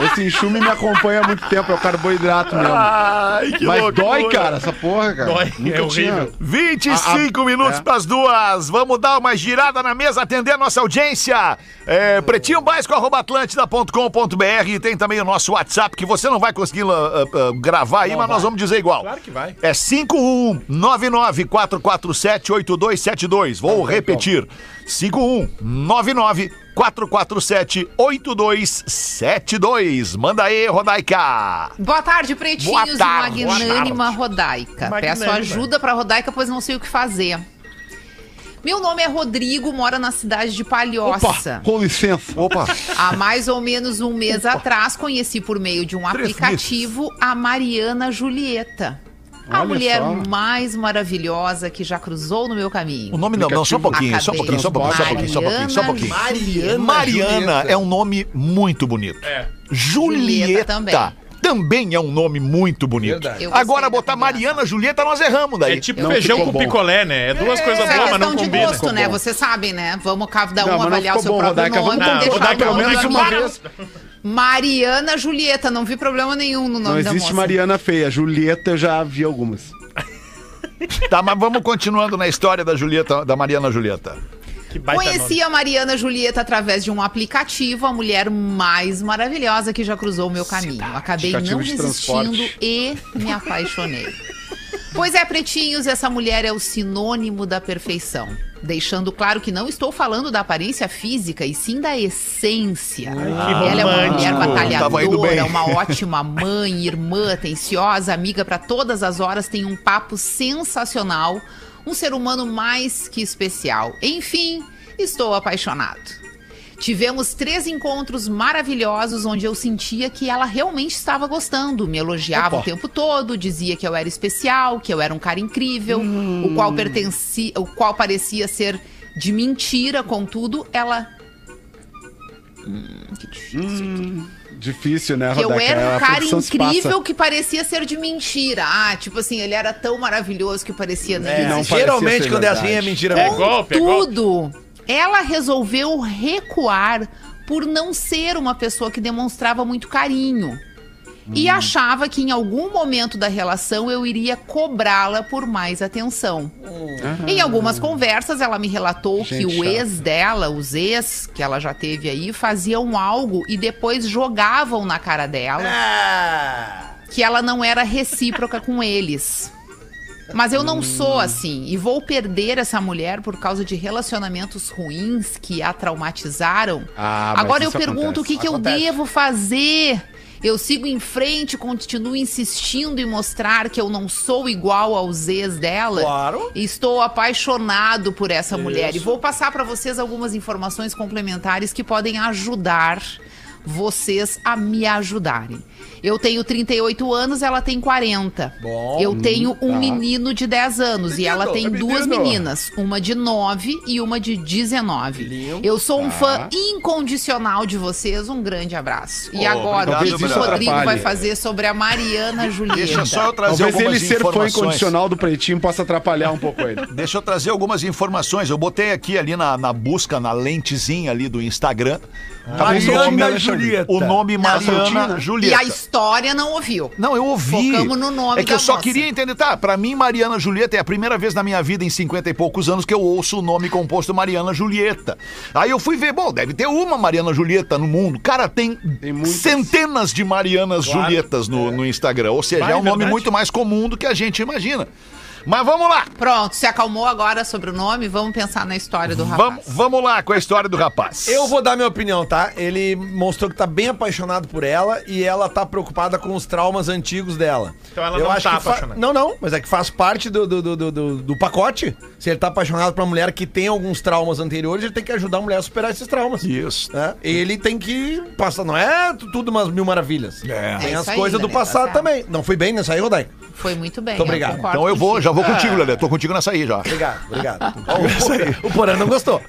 Esse enxume me acompanha há muito tempo, é o carboidrato mesmo. Ai, que Mas loucura. dói, cara, essa porra, cara. Dói, Nunca é horrível. 25 A- a- minutos é. pras duas. Vamos dar uma girada na mesa, atender a nossa audiência. É, pretinho básico, arroba atlântida.com.br. Tem também o nosso WhatsApp, que você não vai conseguir ah, ah, gravar aí, mas nós vamos dizer igual. Claro que vai. É 51994478272. Vou repetir. 51994478272. Manda aí, Rodaica. Boa tarde, pretinhos Boa tarde, e boa magnânima Rodaica. Peço ajuda pra Rodaica, pois não sei o que fazer. Meu nome é Rodrigo, mora na cidade de Palhoça. Opa, com licença. Opa. Há mais ou menos um mês atrás, conheci por meio de um Três aplicativo a Mariana Julieta. A Olha mulher só. mais maravilhosa que já cruzou no meu caminho. O nome não, não, só um pouquinho, só um pouquinho, só um pouquinho, só um pouquinho, só um pouquinho, só um pouquinho. Mariana Mariana Julieta. é um nome muito bonito. É. Julieta, Julieta também. também é um nome muito bonito. Agora botar. Mariana Julieta, nós erramos daí. É tipo Não feijão com bom. picolé, né? É duas coisas Isso é boas, mas questão não de combina. gosto, né? Vocês sabem, né? Vamos cada um Não, não avaliar o seu bom, próprio Rodaica. nome. Vamos e deixar pelo menos uma vez. Mariana Julieta, não vi problema nenhum no Não nome da existe moça. Mariana feia. Julieta eu já vi algumas. Tá, mas vamos continuando na história da Julieta, da Mariana Julieta. Que baita Conheci a Mariana Julieta através de um aplicativo, a mulher mais maravilhosa que já cruzou o meu caminho. Acabei Aplicativo não de resistindo transporte. e me apaixonei. Pois é, pretinhos, essa mulher é o sinônimo da perfeição. Deixando claro que não estou falando da aparência física, e sim da essência. Ela é uma mulher batalhadora, uma ótima mãe, irmã, atenciosa, amiga para todas as horas, tem um papo sensacional, um ser humano mais que especial. Enfim, estou apaixonado. Tivemos três encontros maravilhosos onde eu sentia que ela realmente estava gostando. Me elogiava o tempo todo, dizia que eu era especial, que eu era um cara incrível, o qual pertencia, o qual parecia ser de mentira, contudo, ela Hum, que difícil. Difícil, né, Que eu era um cara incrível que parecia ser de mentira. Ah, tipo assim, ele era tão maravilhoso que parecia nem É, não parecia geralmente quando é assim é mentira. É mesmo. golpe, é golpe. Tudo. Ela resolveu recuar por não ser uma pessoa que demonstrava muito carinho. E Hum. achava que em algum momento da relação eu iria cobrá-la por mais atenção. Em algumas conversas, ela me relatou que Gente o chata. ex dela, os ex que ela já teve aí, faziam algo e depois jogavam na cara dela Ah, que ela não era recíproca com eles. Mas eu não sou assim e vou perder essa mulher por causa de relacionamentos ruins que a traumatizaram. Ah, Agora eu isso pergunto acontece. o que, que eu devo fazer. Eu sigo em frente, continuo insistindo em mostrar que eu não sou igual aos ex dela. Claro. Estou apaixonado por essa mulher e vou passar para vocês algumas informações complementares que podem ajudar vocês a me ajudarem. Eu tenho 38 anos, ela tem 40. Bom. Eu tenho um tá. menino de 10 anos e ela tem é duas menino. meninas, uma de 9 e uma de 19. Lindo. Eu sou um Tá. fã incondicional de vocês. Um grande abraço. E agora, obrigado, o que, o. Rodrigo Atrapalhe. vai fazer sobre a Mariana Julieta? Deixa só eu trazer Talvez algumas ele ser fã incondicional do Pretinho possa atrapalhar um pouco ele. Deixa eu trazer algumas informações. Eu botei aqui ali na, na busca, na lentezinha ali do Instagram, Tá né, Mariana Alexandre? Julieta. o nome Mariana né? E Julieta. a história não ouviu. Não, eu ouvi. Focamos no nome É que da eu só moça. queria entender, tá? Pra mim, Mariana Julieta é a primeira vez na minha vida em 50 e poucos anos que eu ouço o nome composto Mariana Julieta. Aí eu fui ver, bom, deve ter uma Mariana Julieta no mundo. Cara, tem, Tem centenas de Marianas Julietas no, no Instagram. Ou seja, Vai, é um nome muito mais comum do que a gente imagina. Mas vamos lá. Pronto, se acalmou agora sobre o nome, vamos pensar na história do rapaz. Vamos, vamos lá com a história do rapaz. Eu vou dar minha opinião, tá? Ele mostrou que tá bem apaixonado por ela e ela tá preocupada com os traumas antigos dela. Então ela Eu não acho tá que fa- apaixonada. Não, não, mas é que faz parte do, do, do, do- do- do pacote. Se ele tá apaixonado por uma mulher que tem alguns traumas anteriores, ele tem que ajudar a mulher a superar esses traumas. Isso. né? Ele tem que passar, não é tu- tudo umas mil maravilhas. É. Tem É as aí, coisas do tá passado certo. também. Não fui bem nessa aí, Rodai? Foi muito bem. Muito obrigado. Então eu vou, já vou contigo, Lelê. Tô contigo nessa aí já. Obrigado, obrigado. O, o Porã não gostou.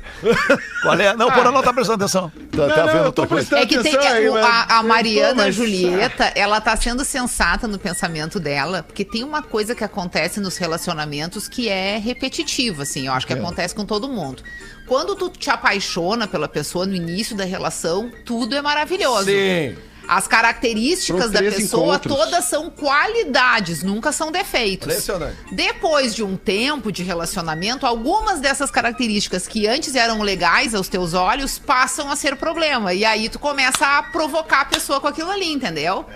Qual é? Não, o Porã não tá prestando atenção. Tá, tá não, vendo eu tô prestando É que tem atenção aí, o- a, a Mariana mas- Julieta, ela tá sendo sensata no pensamento dela, porque tem uma coisa que acontece nos relacionamentos que é repetitiva, assim, eu acho que acontece com todo mundo. Quando tu te apaixona pela pessoa no início da relação, tudo é maravilhoso. Sim. As características da pessoa encontros. todas são qualidades, nunca são defeitos. Impressionante. Depois de um tempo de relacionamento, algumas dessas características que antes eram legais aos teus olhos passam a ser problema. E aí tu começa a provocar a pessoa com aquilo ali, entendeu?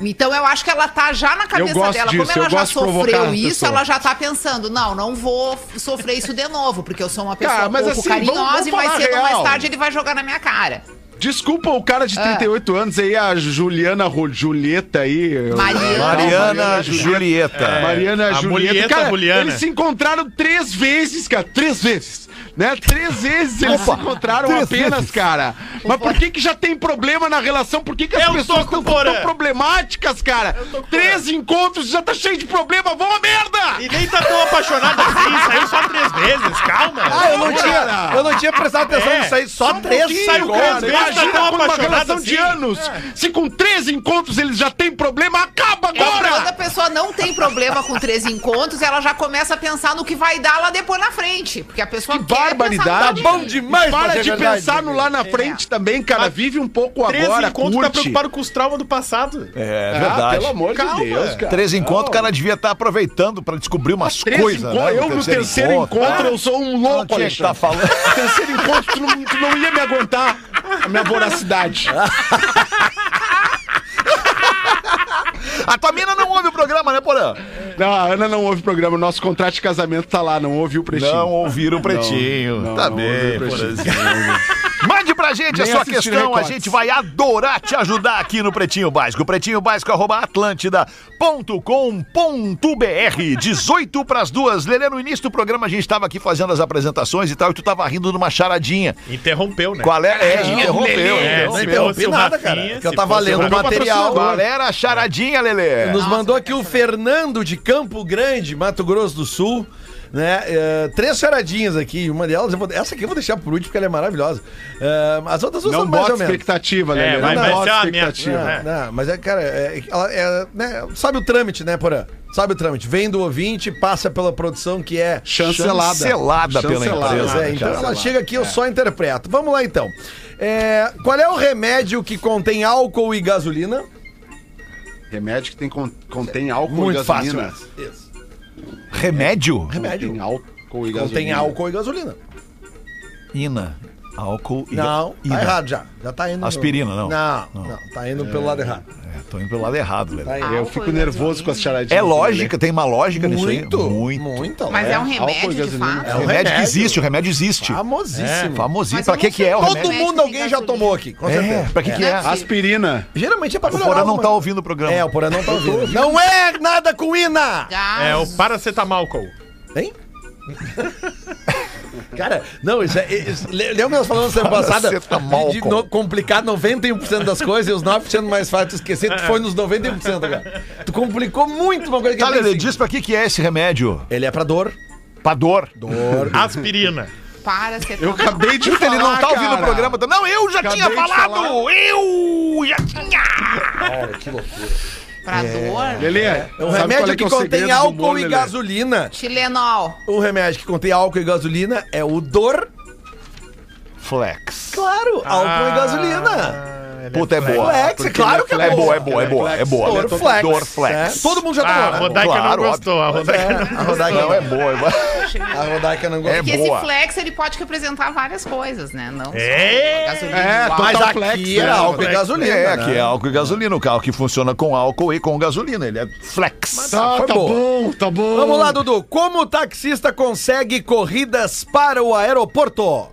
Então eu acho que ela tá já na cabeça dela. disso, Como ela já sofreu isso, ela já tá pensando: não, não vou sofrer isso de novo, porque eu sou uma pessoa Cara, mas pouco assim, carinhosa vamos- vamos e mais cedo ou mais tarde ele vai jogar na minha cara. Desculpa o cara Ah. de 38 anos aí, a Juliana Ro- Julieta aí. Mariana. Mariana Julieta. Mariana a Julieta. Julieta cara, Juliana. eles se encontraram três vezes, cara. Três vezes. Né? Três vezes eles se encontraram apenas, vezes. cara. Mas por que que já tem problema na relação? Por que que as Eu pessoas estão tão problemáticas, cara? Três encontros já tá cheio de problema. Vão a merda! E nem tá tão apaixonada assim, saiu só três vezes, calma. Ah, eu não, Cara. tinha, eu não tinha prestado atenção É. nisso aí. Só três pouquinho, saiu três vezes. Imagina tá uma apaixonado relação de assim. anos. Se com três encontros eles já têm problema, acaba Quando a agora! pessoa não tem problema com três encontros, ela já começa a pensar no que vai dar lá depois na frente. Porque a pessoa Que quer barbaridade. Tá bom demais Para de verdade. pensar no lá na frente também, cara. Mas Vive um pouco Três agora, encontros tá curte. preocupado com os traumas do passado. É Ah, verdade. pelo amor Calma. de Deus, cara. Três encontros, o cara devia estar aproveitando pra descobrir umas Três coisas, né? Eu no terceiro encontro, eu sou um Não louco, tá Alexandre. falando. No terceiro encontro, tu não, tu não ia me aguentar a minha voracidade. A tua mina não ouve o programa, né, Porã? Não, a Ana não ouve o programa. Nosso contrato de casamento tá lá, não ouve o pretinho. Não ouviram o pretinho. Não, tá não bem, ouviu o pretinho. Mande pra gente a Nem sua assistiram questão, a recortes. gente vai adorar te ajudar aqui no Pretinho Básico. Pretinho Básico, arroba atlântida.com.br 18 pras duas. Lelê, no início do programa a gente tava aqui fazendo as apresentações e tal, e tu tava rindo numa charadinha. Interrompeu, né? Qual é? É, Lelê. interrompeu. É, Não interrompi nada, Rafinha, cara. Que eu tava lendo o Rafinha, material. Qual era a charadinha, Lelê? Nos Nossa, mandou aqui o Fernando de Campo Grande, Mato Grosso do Sul. Né? É, três charadinhas aqui. Uma delas, eu vou- essa aqui eu vou deixar por último, porque ela é maravilhosa. É, as outras duas Não são mais bota ou menos. expectativa, É, Lelê. vai- não vai bota expectativa. merda. Não, É. não, mas é, cara, é, ela é, né, sabe o trâmite, né, Porã? Sabe o trâmite. Vem do ouvinte, passa pela produção que é Chancelada. Chancelada pela Chancelada. empresa. É, então ela Chancelada. chega aqui, eu só interpreto. Vamos lá então. É, qual é o remédio que contém álcool e gasolina? Remédio que tem, con- contém álcool Muito e fácil. gasolina. essa. Isso. Remédio? Remédio. Contém álcool e gasolina. Contém álcool e gasolina. Ina. Álcool e Não, tá errado já. Já tá indo. no- Aspirina, não. Não, Não. não, tá indo pelo lado errado. É, tô indo pelo lado errado, Lelê. Tá. Eu fico nervoso com as charadinhas. É do lógica, tem uma lógica nisso aí. Muito, Muito. muito. Mas é um álcool e remédio, de fato. É O um remédio que existe, o remédio existe. Famosíssimo. Famosíssimo. Mas Pra eu que que é o Todo remédio? remédio mundo, alguém já tomou aqui, com certeza. É, pra que que é é? Aspirina. Geralmente é pra O. Porã não tá ouvindo o programa. É, o Porã não tá ouvindo. Não é nada com Ina! É o paracetamálcool. Hein? Cara, não, isso é. Isso, le- lembra que nós falamos semana passada Paracetamol, de, de no, complicar 91% das coisas e os 9% mais fácil de esquecer, tu foi nos 91%, cara. Tu complicou muito uma coisa que Tá, Lelê, simples. diz pra que que é esse remédio? Ele é pra dor. Pra dor. Dor. Aspirina. Para ser Eu acabei de falar, ele não tá ouvindo cara. o programa. Não, eu já Acabei tinha falado! Eu já tinha! Cara, que loucura. Pra dor. Lelê, É um sabe remédio qual é que é o contém álcool humor, e Lelê? gasolina. Tilenol. O remédio que contém álcool e gasolina é o dor. Flex. Claro, álcool e gasolina. Puta, é boa. Flex, é claro que é, É boa. boa, é boa, é boa, é boa. Dorflex. Dorflex. É, Todo mundo já Ah, tomou, a né? Rodaica Claro, não gostou. A Rodaica É, não a Rodaica Não, é boa. é boa. A Rodaica não gosta. É Porque boa. esse flex ele pode representar várias coisas, né? Não só É. gasolina É. Mas aqui flex, era né? álcool e Flex. gasolina. É, né? que é álcool e gasolina. O carro que funciona com álcool e com gasolina. Ele é flex. Tá, Foi tá boa. bom, tá bom. Vamos lá, Dudu. Como o taxista consegue corridas para o aeroporto?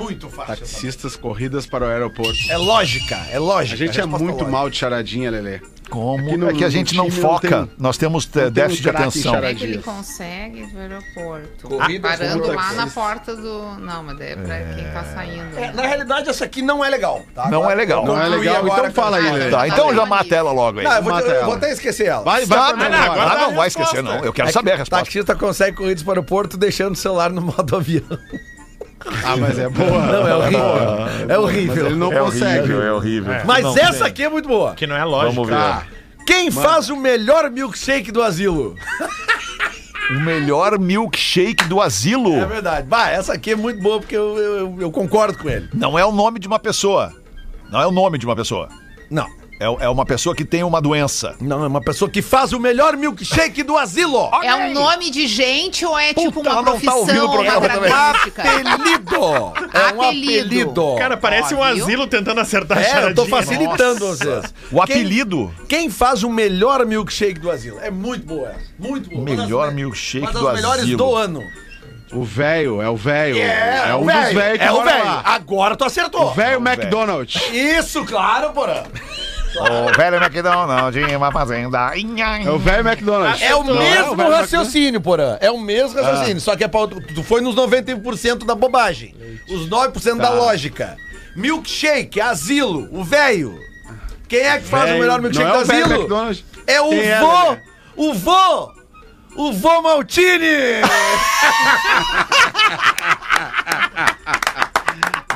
Muito fácil. Taxistas corridas para o aeroporto. É lógica, é lógica. A gente é muito lógica. mal de charadinha, Lelê. Como? Aqui no- é que a gente não time não foca. tem- Nós temos eh, tem déficit um de atenção. Como é que ele consegue do aeroporto? Corridas Parando com lá na porta do. Não, mas é pra quem tá saindo. É, né? na realidade, essa aqui não é legal. tá? Não é legal. Não é Concluí legal, agora então fala aí, com- Lelê. Tá, então já Tá mata ela logo aí. Não, eu vou, Mata eu ela. vou até esquecer ela. Vai, vai Tá, não, agora ah, não vai esquecer, não. Eu quero É que saber a resposta. Taxista consegue corridas para o aeroporto deixando o celular no modo avião. Ah, mas é boa. Não, é horrível. É horrível. Mas ele não É consegue. horrível, é horrível. Mas Não, essa aqui é muito boa. Que não é lógico. Vamos ver. Ah, Quem faz o melhor milkshake do asilo? O melhor milkshake do asilo. É verdade. Bah, essa aqui é muito boa porque eu, eu, eu concordo com ele. Não é o nome de uma pessoa. Não é o nome de uma pessoa. Não. É, é uma pessoa que tem uma doença. Não, é uma pessoa que faz o melhor milkshake do asilo. É um nome de gente ou é tipo Puta, uma ela não tá profissão, ouvindo o uma programa também. gramática? Apelido. É um Apelido. apelido. Cara, parece Ó, um viu? asilo tentando acertar a é, eu charadinha. tô facilitando vocês. O Quem- apelido. Quem faz o melhor milkshake do asilo? É muito boa essa. Muito boa. Uma das Melhor me- milkshake Uma das do melhores asilo. do ano. o velho, é o velho. É, um velho, dos velhos que É o mora velho. lá. Agora tu acertou. O velho McDonald's. Isso, claro, porra. O velho McDonald de uma fazenda. É o velho McDonald's. É o Não, mesmo velho raciocínio, porã. É o mesmo raciocínio. Só que é pra, tu, foi nos 91% da bobagem. Os 9% da lógica. Milkshake, asilo, o velho. Quem é que faz Velho. o melhor milkshake Não é do o velho asilo? McDonald's. É o Quem é, vô! Lelê? o vô! O vô Maltini!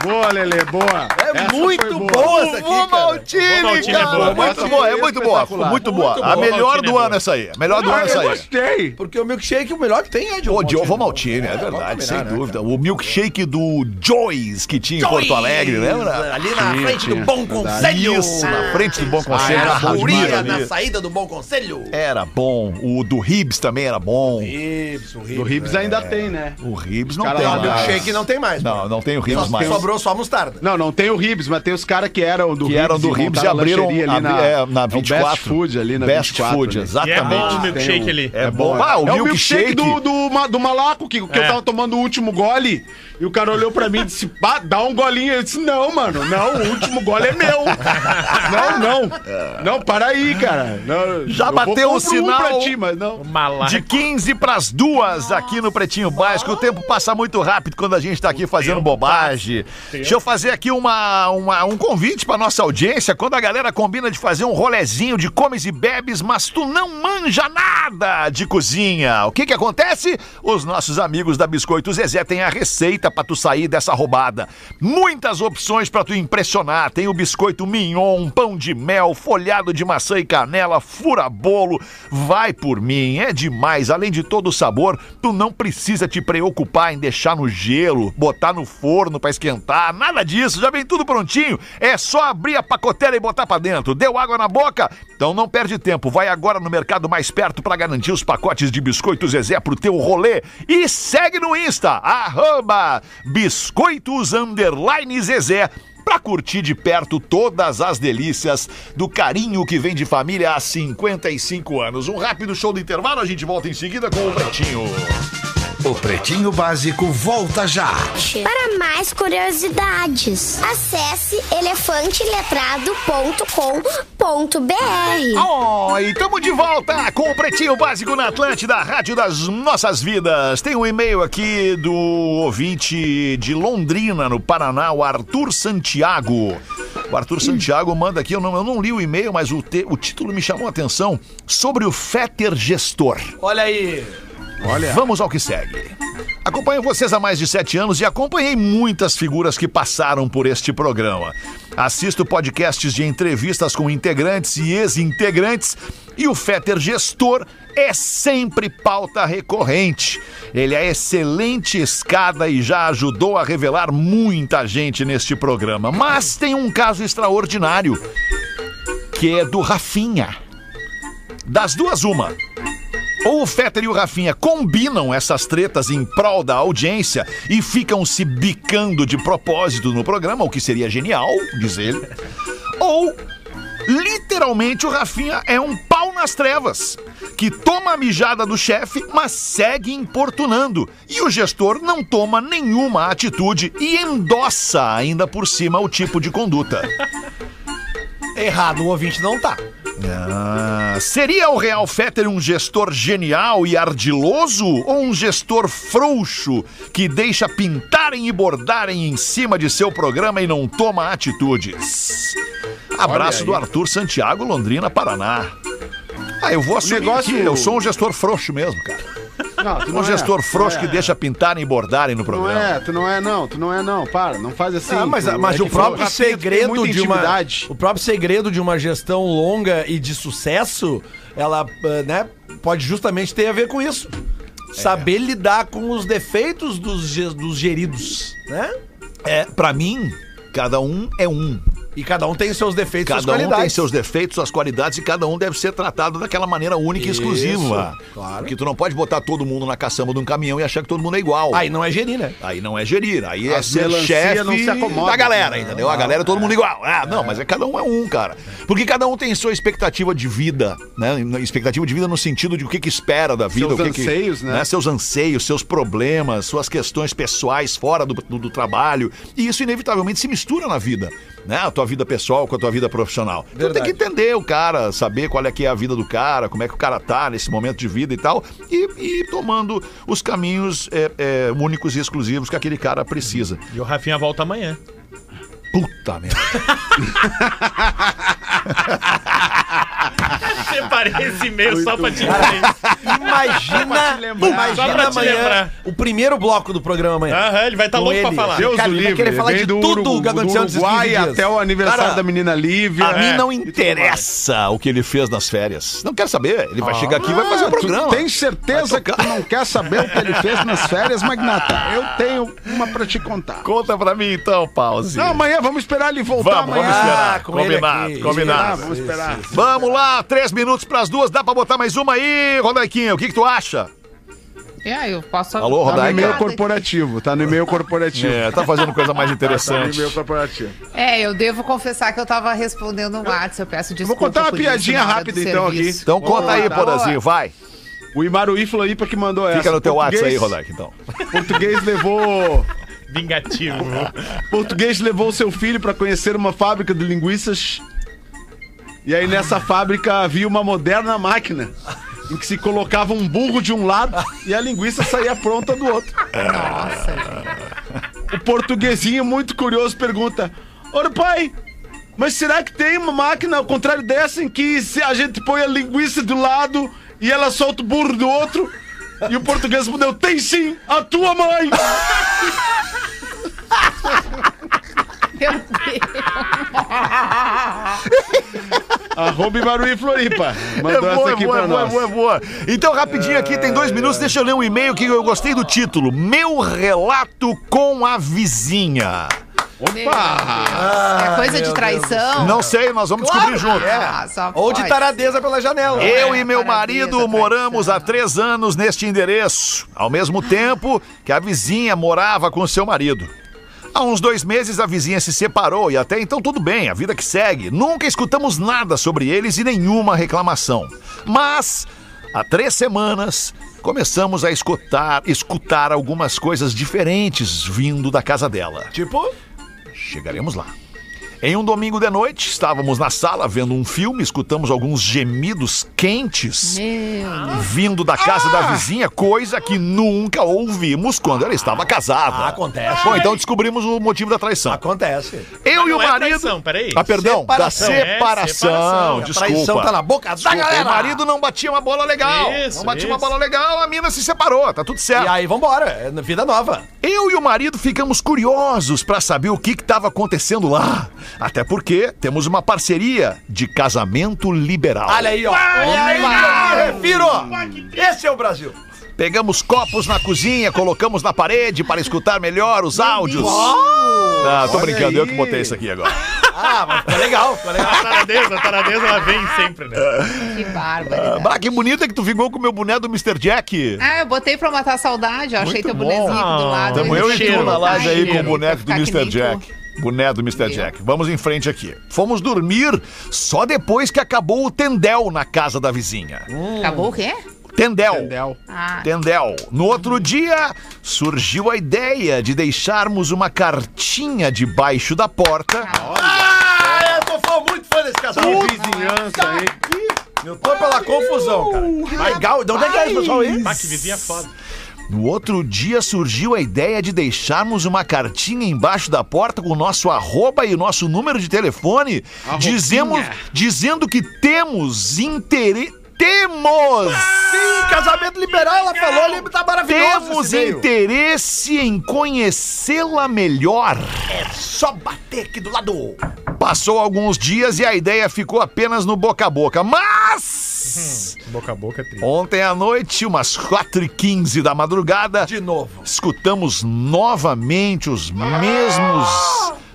Boa, Lelê, boa. É Essa muito foi boa essa aqui, cara. Maltine, Maltine é cara. boa. Muito boa, é muito boa. Foi espetacular. muito boa. Muito A boa. melhor é do boa. ano essa aí. A melhor do ano Ah, essa eu aí. gostei. Porque o milkshake, o melhor que tem é de O Diogo Maltini. Maltine, é vamos verdade, sem né, dúvida. O milkshake do Joyce que tinha em Porto Alegre, lembra? Ali na frente do Bom. Conselho. Isso, na frente do Bom Conselho, Era a na saída do Bom Conselho. Era bom. O do Ribs também era bom. Isso, o O Ribs. Ribs ainda tem, né? O Ribs não Cara tem lá O do mais. milkshake não tem mais. Não, não tem o Ribs mais. Sobrou só a mostarda. Não, não tem o Ribs, mas tem os caras que eram do Que Ribs. eram do Ribs e abriram a- ali na, é, na é o 24. Best Food ali na Best 24 Food, ali. E é bom o exatamente. milkshake um- ali. É bom. Ah, o é o milkshake. milkshake do, do, do malaco, que, que eu É. tava tomando o último gole. E o cara olhou pra mim e disse: "Pá, dá um golinho. Eu disse: Não, mano, não, o último gole é meu. não, não. Não, para aí, cara. Não, Já eu bateu o um sinal ti, mas não. Malaco. De 15 pras duas aqui no Pretinho Básico. O tempo passa muito rápido quando a gente tá aqui fazendo bobagem. Deixa eu fazer aqui uma, uma- um convite pra nossa audiência. Quando a galera combina de fazer um rolezinho de comes e bebes, mas tu não manja nada de cozinha. O que que acontece? Os nossos amigos da Biscoito Zezé têm a receita pra tu sair dessa roubada. Muitas opções pra tu impressionar. Tem o biscoito mignon, pão de mel, folhado de maçã e canela, fura bolo. Vai por mim, é demais. Além de todo o sabor, tu não precisa te preocupar em deixar no gelo, botar no forno pra esquentar, nada disso. Já vem tudo prontinho. É só abrir a pacotela e botar pra dentro. Deu água na boca? Então não perde tempo. Vai agora no mercado mais perto pra garantir os pacotes de biscoitos Zezé pro teu rolê e segue no Insta, arroba biscoitos Zezé pra curtir de perto todas as delícias do carinho que vem de família há 55 anos. Um rápido show do intervalo, a gente volta em seguida com o Pretinho. O Pretinho Básico volta já. Para mais curiosidades, acesse elefanteletrado.com.br. Oh, e tamo de volta com o Pretinho Básico na Atlântida, Rádio das Nossas Vidas. Tem um e-mail aqui do ouvinte de Londrina, no Paraná, o Arthur Santiago. O Arthur Santiago manda aqui, eu não, eu não li o e-mail, mas o, te- o título me chamou a atenção, sobre o Fetter Gestor. Olha aí. Vamos ao que segue. Acompanho vocês há mais de sete anos e acompanhei muitas figuras que passaram por este programa. Assisto podcasts de entrevistas com integrantes e ex-integrantes E o Fetter gestor é sempre pauta recorrente. Ele é excelente escada e já ajudou a revelar muita gente neste programa. Mas tem um caso extraordinário, que é do Rafinha. Das duas, uma. Ou o Fetter e o Rafinha combinam essas tretas em prol da audiência e ficam se bicando de propósito no programa, o que seria genial, diz ele. Ou, literalmente, o Rafinha é um pau nas trevas, que toma a mijada do chefe, mas segue importunando. E o gestor não toma nenhuma atitude e endossa ainda por cima o tipo de conduta. Errado, o ouvinte não tá. Ah, seria o Real Fetter um gestor genial e ardiloso ou um gestor frouxo que deixa pintarem e bordarem em cima de seu programa e não toma atitudes? Abraço do Arthur Santiago, Londrina, Paraná. Ah, eu vou assumir negócio- que eu sou um gestor frouxo mesmo, cara. Não, tu Um não é, gestor tu frouxo não que é. deixa pintarem e bordarem no Tu não programa. é, tu não é não, tu não é não, para, não faz assim. Ah, mas tu- mas é o próprio segredo de uma o próprio segredo de uma gestão longa e de sucesso, ela, eh, né, pode justamente ter a ver com isso. Saber lidar com os defeitos dos, dos geridos, né? É, pra mim, cada um é um. E cada um tem os seus defeitos e suas Cada um qualidades. tem seus defeitos, suas qualidades e cada um deve ser tratado daquela maneira única Isso, e exclusiva. claro. Porque tu não pode botar todo mundo na caçamba de um caminhão e achar que todo mundo é igual. Aí não é gerir, né? Aí não é gerir, aí é ser chefe não se acomoda. da galera, entendeu? A galera é todo mundo igual. Ah, não, mas é cada um é um, cara. Porque cada um tem sua expectativa de vida, né? Expectativa de vida no sentido de o que que espera da vida, Seus o que que- anseios, né? Seus anseios, seus problemas, suas questões pessoais fora do, do- do trabalho. E isso inevitavelmente se mistura na vida, né? A tua vida pessoal com a tua vida profissional. Então tem que entender o cara, saber qual é que é a vida do cara, como é que o cara tá nesse momento de vida e tal, e, e ir tomando os caminhos é, é, únicos e exclusivos que aquele cara precisa. E o Rafinha volta amanhã. Puta merda. Separei esse e-mail só pra te dizer isso. Imagina, Só imagina pra te amanhã lembrar. o primeiro bloco do programa amanhã. Aham, ele vai estar Com louco pra ele. falar. Deus Cara, o ele vai livre, querer falar vem de do, tudo Urugu- que aconteceu do nesses Uruguai 15 dias. até o aniversário Cara, da menina Lívia. A mim não interessa o que ele fez nas férias. Não quero saber. Ele vai chegar aqui e vai fazer o Ah, programa. Tem certeza que tu não quer saber o que ele fez nas férias, Magnata? Eu tenho uma pra te contar. Conta pra mim então, pause. Não, amanhã vamos esperar ele voltar Vamos, amanhã. vamos esperar. Ah, com ele combinado, aqui. combinado. Ah, vamos esperar. Vamos lá, três minutos pras duas. Dá pra botar mais uma aí, Rodaiquinha? O que, que tu acha? É, eu posso. Alô, Tá no e-mail corporativo, tá no e-mail corporativo. É, tá fazendo coisa mais Tá no interessante. e-mail corporativo. É, eu devo confessar que eu tava respondendo um WhatsApp, eu peço desculpa. contar uma piadinha hora rápida, então, serviço. Então conta aí, Boa, Porazinho, vai. O Imaruí Floripa que mandou essa. Fica no teu WhatsApp aí, Rodaica, então. Português levou... Vingativo. Português levou seu filho pra conhecer uma fábrica de linguiças. E aí nessa fábrica havia uma moderna máquina em que se colocava um burro de um lado e a linguiça saía pronta do outro. Nossa. O portuguesinho, muito curioso, pergunta: Ora, pai, mas será que tem uma máquina ao contrário dessa em que se a gente põe a linguiça de um lado e ela solta o burro do outro? E o português respondeu: Tem sim, a tua mãe! Meu Deus. Arroba Imaruí Floripa. É Mandou boa, essa é aqui boa, pra é boa, nós. é boa, é boa. Então, rapidinho aqui, tem dois minutos, deixa eu ler um e-mail que eu gostei do título. Meu relato com a vizinha. Opa! É coisa de traição? Não sei, nós vamos descobrir junto. Ah, só Ou de taradeza pela janela. Eu É, e meu marido moramos há três anos neste endereço, ao mesmo tempo que a vizinha morava com seu marido. Há uns dois meses a vizinha se separou e até então tudo bem, a vida que segue. Nunca escutamos nada sobre eles e nenhuma reclamação. Mas há três semanas começamos a escutar, escutar algumas coisas diferentes vindo da casa dela. Tipo, Chegaremos lá. Em um domingo de noite, estávamos na sala vendo um filme, escutamos alguns gemidos quentes Meu vindo da casa da vizinha, coisa que nunca ouvimos quando ela estava casada. Ah, acontece. Bom, então descobrimos o motivo da traição. acontece. Eu Mas e o é marido. traição, peraí. Ah, perdão, Separação. da É, separação. separação. A Desculpa. traição tá na boca da Desculpa, galera. O marido não batia uma bola legal. Isso, não batia uma isso. bola legal, a mina se separou, tá tudo certo. E aí, vambora. É vida nova. Eu e o marido ficamos curiosos pra saber o que estava acontecendo lá. Até porque temos uma parceria de casamento liberal. Olha aí, ó. Olha aí, eu me refiro. Esse é o Brasil. Pegamos copos na cozinha, colocamos na parede para escutar melhor os áudios. Ah, tô Olha brincando, eu aí. que botei isso aqui agora. Ah, mas ficou legal, ficou legal. A taradeza, a taradeza, ela vem sempre, né? Que bárbaro. Ah, que bonito é que tu ficou com o meu boné do Mr. Jack. Ah, eu botei pra matar a saudade. Eu achei Muito teu bom. bonezinho aqui do lado. Tamo eu e tu na live aí com o boneco do Mr. Jack. Boné do Mr. Jack. Vamos em frente aqui. Fomos dormir só depois que acabou o tendel na casa da vizinha. Acabou o quê? Tendel. Entendeu? Ah, Tendel. No outro dia, surgiu a ideia de deixarmos uma cartinha debaixo da porta. Ah, eu tô fã- muito fã desse casal. Vizinhança, hein? Eu tô pela confusão, cara. Legal. De onde é que é esse pessoal aí? Ah, que vizinha foda. No outro dia surgiu a ideia de deixarmos uma cartinha embaixo da porta com o nosso arroba e o nosso número de telefone, dizemos, dizendo que temos interesse. Temos! Sim, casamento liberal, ela falou ali, tá maravilhoso Temos interesse em conhecê-la melhor. Só bater aqui do lado. Passou alguns dias e a ideia ficou apenas no boca a boca. Mas. Boca a boca é triste. Ontem à noite, umas 4h15 da madrugada, De novo. escutamos novamente os mesmos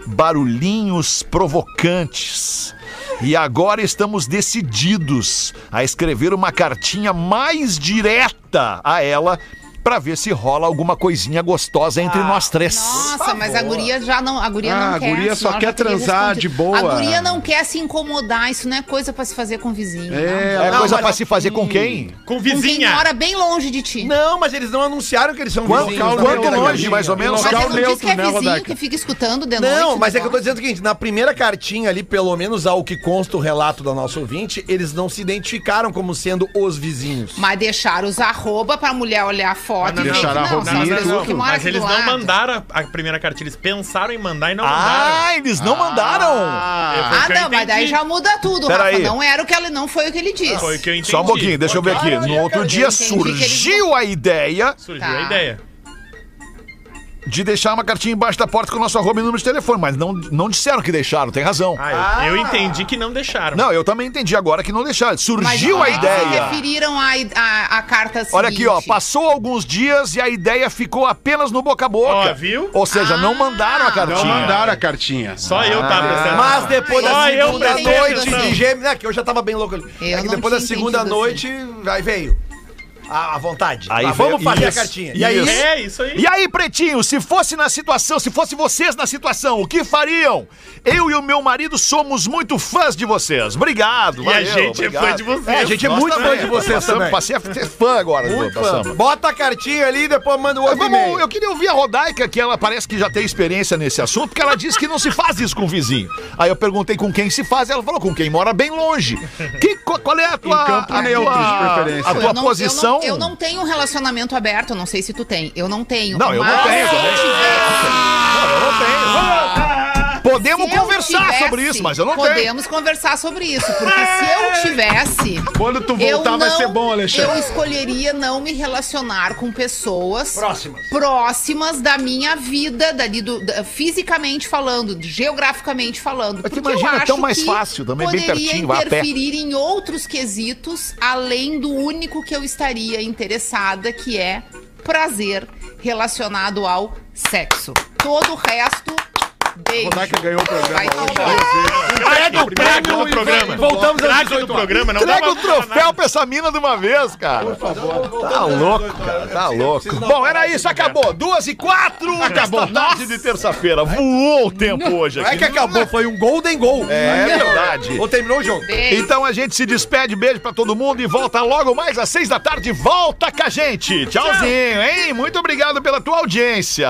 barulhinhos provocantes. E agora estamos decididos a escrever uma cartinha mais direta a ela pra ver se rola alguma coisinha gostosa entre nós três. Nossa, mas a guria já não. A guria Ah, não a quer. guria senão só quer transar de boa. A guria não quer se incomodar. Isso não é coisa pra se fazer com vizinho. É, não. É Não, coisa mas pra se fazer com quem? Com Com quem vizinha. mora bem longe de ti. Não, mas eles não anunciaram que eles são Quanto- vizinhos. quanto primeira longe, mais ou menos? Mas local neutro, que é né, vizinho Rodaica? que fica escutando de noite. Não, mas é que eu tô dizendo o seguinte, na primeira cartinha ali, pelo menos ao que consta o relato da nossa ouvinte, eles não se identificaram como sendo os vizinhos. Mas deixaram os arroba pra mulher olhar a foto Ah, e que deixaram não, Mas eles não mandaram a, a primeira cartilha. Eles pensaram em mandar e não mandaram. Ah, eles não mandaram! Foi o Ah, eu não, mas daí já muda tudo, Pera Rafa. aí. Não era o que ele não foi o que ele disse. Foi o que eu entendi. Só um pouquinho, deixa eu ver aqui. No outro dia surgiu a ideia Surgiu Tá. a ideia. De deixar uma cartinha embaixo da porta com o nosso arroba e número de telefone, mas não, não disseram que deixaram, tem razão. Ah, eu, eu entendi que não deixaram. Não, eu também entendi agora que não deixaram. Mas Surgiu como a que se ideia. referiram à à- à carta seguinte? Olha aqui, ó, passou alguns dias e a ideia ficou apenas no boca a boca. Ó, viu? Ou seja, não Ah, mandaram a cartinha. Não mandaram a cartinha. Só eu tava prestando Mas depois da segunda noite de gêmeos. É, que eu já tava bem louco ali. Eu é que não depois da segunda noite, aí veio. A, a vontade. Aí vamos fazer a isso, cartinha. E aí, isso. É, isso aí. E aí, pretinho, se fosse na situação, se fosse vocês na situação, o que fariam? Eu e o meu marido somos muito fãs de vocês. Obrigado, E a gente é fã de vocês. É, a gente é Nós muito fã de vocês Passamos- também. Passei a ser fã agora muito do fã. Passamos. Bota a cartinha ali e depois manda o outro Vamos, eu queria ouvir a Rodaica, que ela parece que já tem experiência nesse assunto, porque ela disse que não se faz isso com o vizinho. Aí eu perguntei com quem se faz, ela falou com quem mora bem longe. Que, qual é a tua, Em campo a neutro, tua- de preferência. A Eu tua não- posição? Eu não, eu não tenho um relacionamento aberto, eu não sei se tu tem. Eu não tenho. Não, eu não tenho se tivesse- Não, eu não tenho. Podemos conversar tivesse, sobre isso, mas eu não tenho. Podemos conversar sobre isso, porque se eu tivesse. Quando tu voltar vai não- ser bom, Alexandre. Eu escolheria não me relacionar com pessoas Próximas. próximas da minha vida, dali do, da- fisicamente falando, geograficamente falando. Mas tu porque eu imagina, é acho tão mais fácil, também bem poderia pertinho, vai a pé. interferir em outros quesitos, além do único que eu estaria interessada, que é prazer relacionado ao sexo. Todo o resto, beijo. Rodaica ganhou o programa hoje. Entrega o Craque prêmio do programa. voltamos às Craque do 18 horas. programa. Não Entrega o troféu pra essa mina de uma vez, cara. Tá louco, cara. Tá louco. Bom, era isso, acabou. Duas e quatro. Acabou. Tarde de terça-feira. Voou o tempo hoje Não é aqui. que acabou, foi um golden goal. É verdade. Ou terminou o jogo. Beijo. Então a gente se despede, beijo pra todo mundo e volta logo mais às seis da tarde. Volta com a gente. Tchauzinho, hein? Muito obrigado pela tua audiência.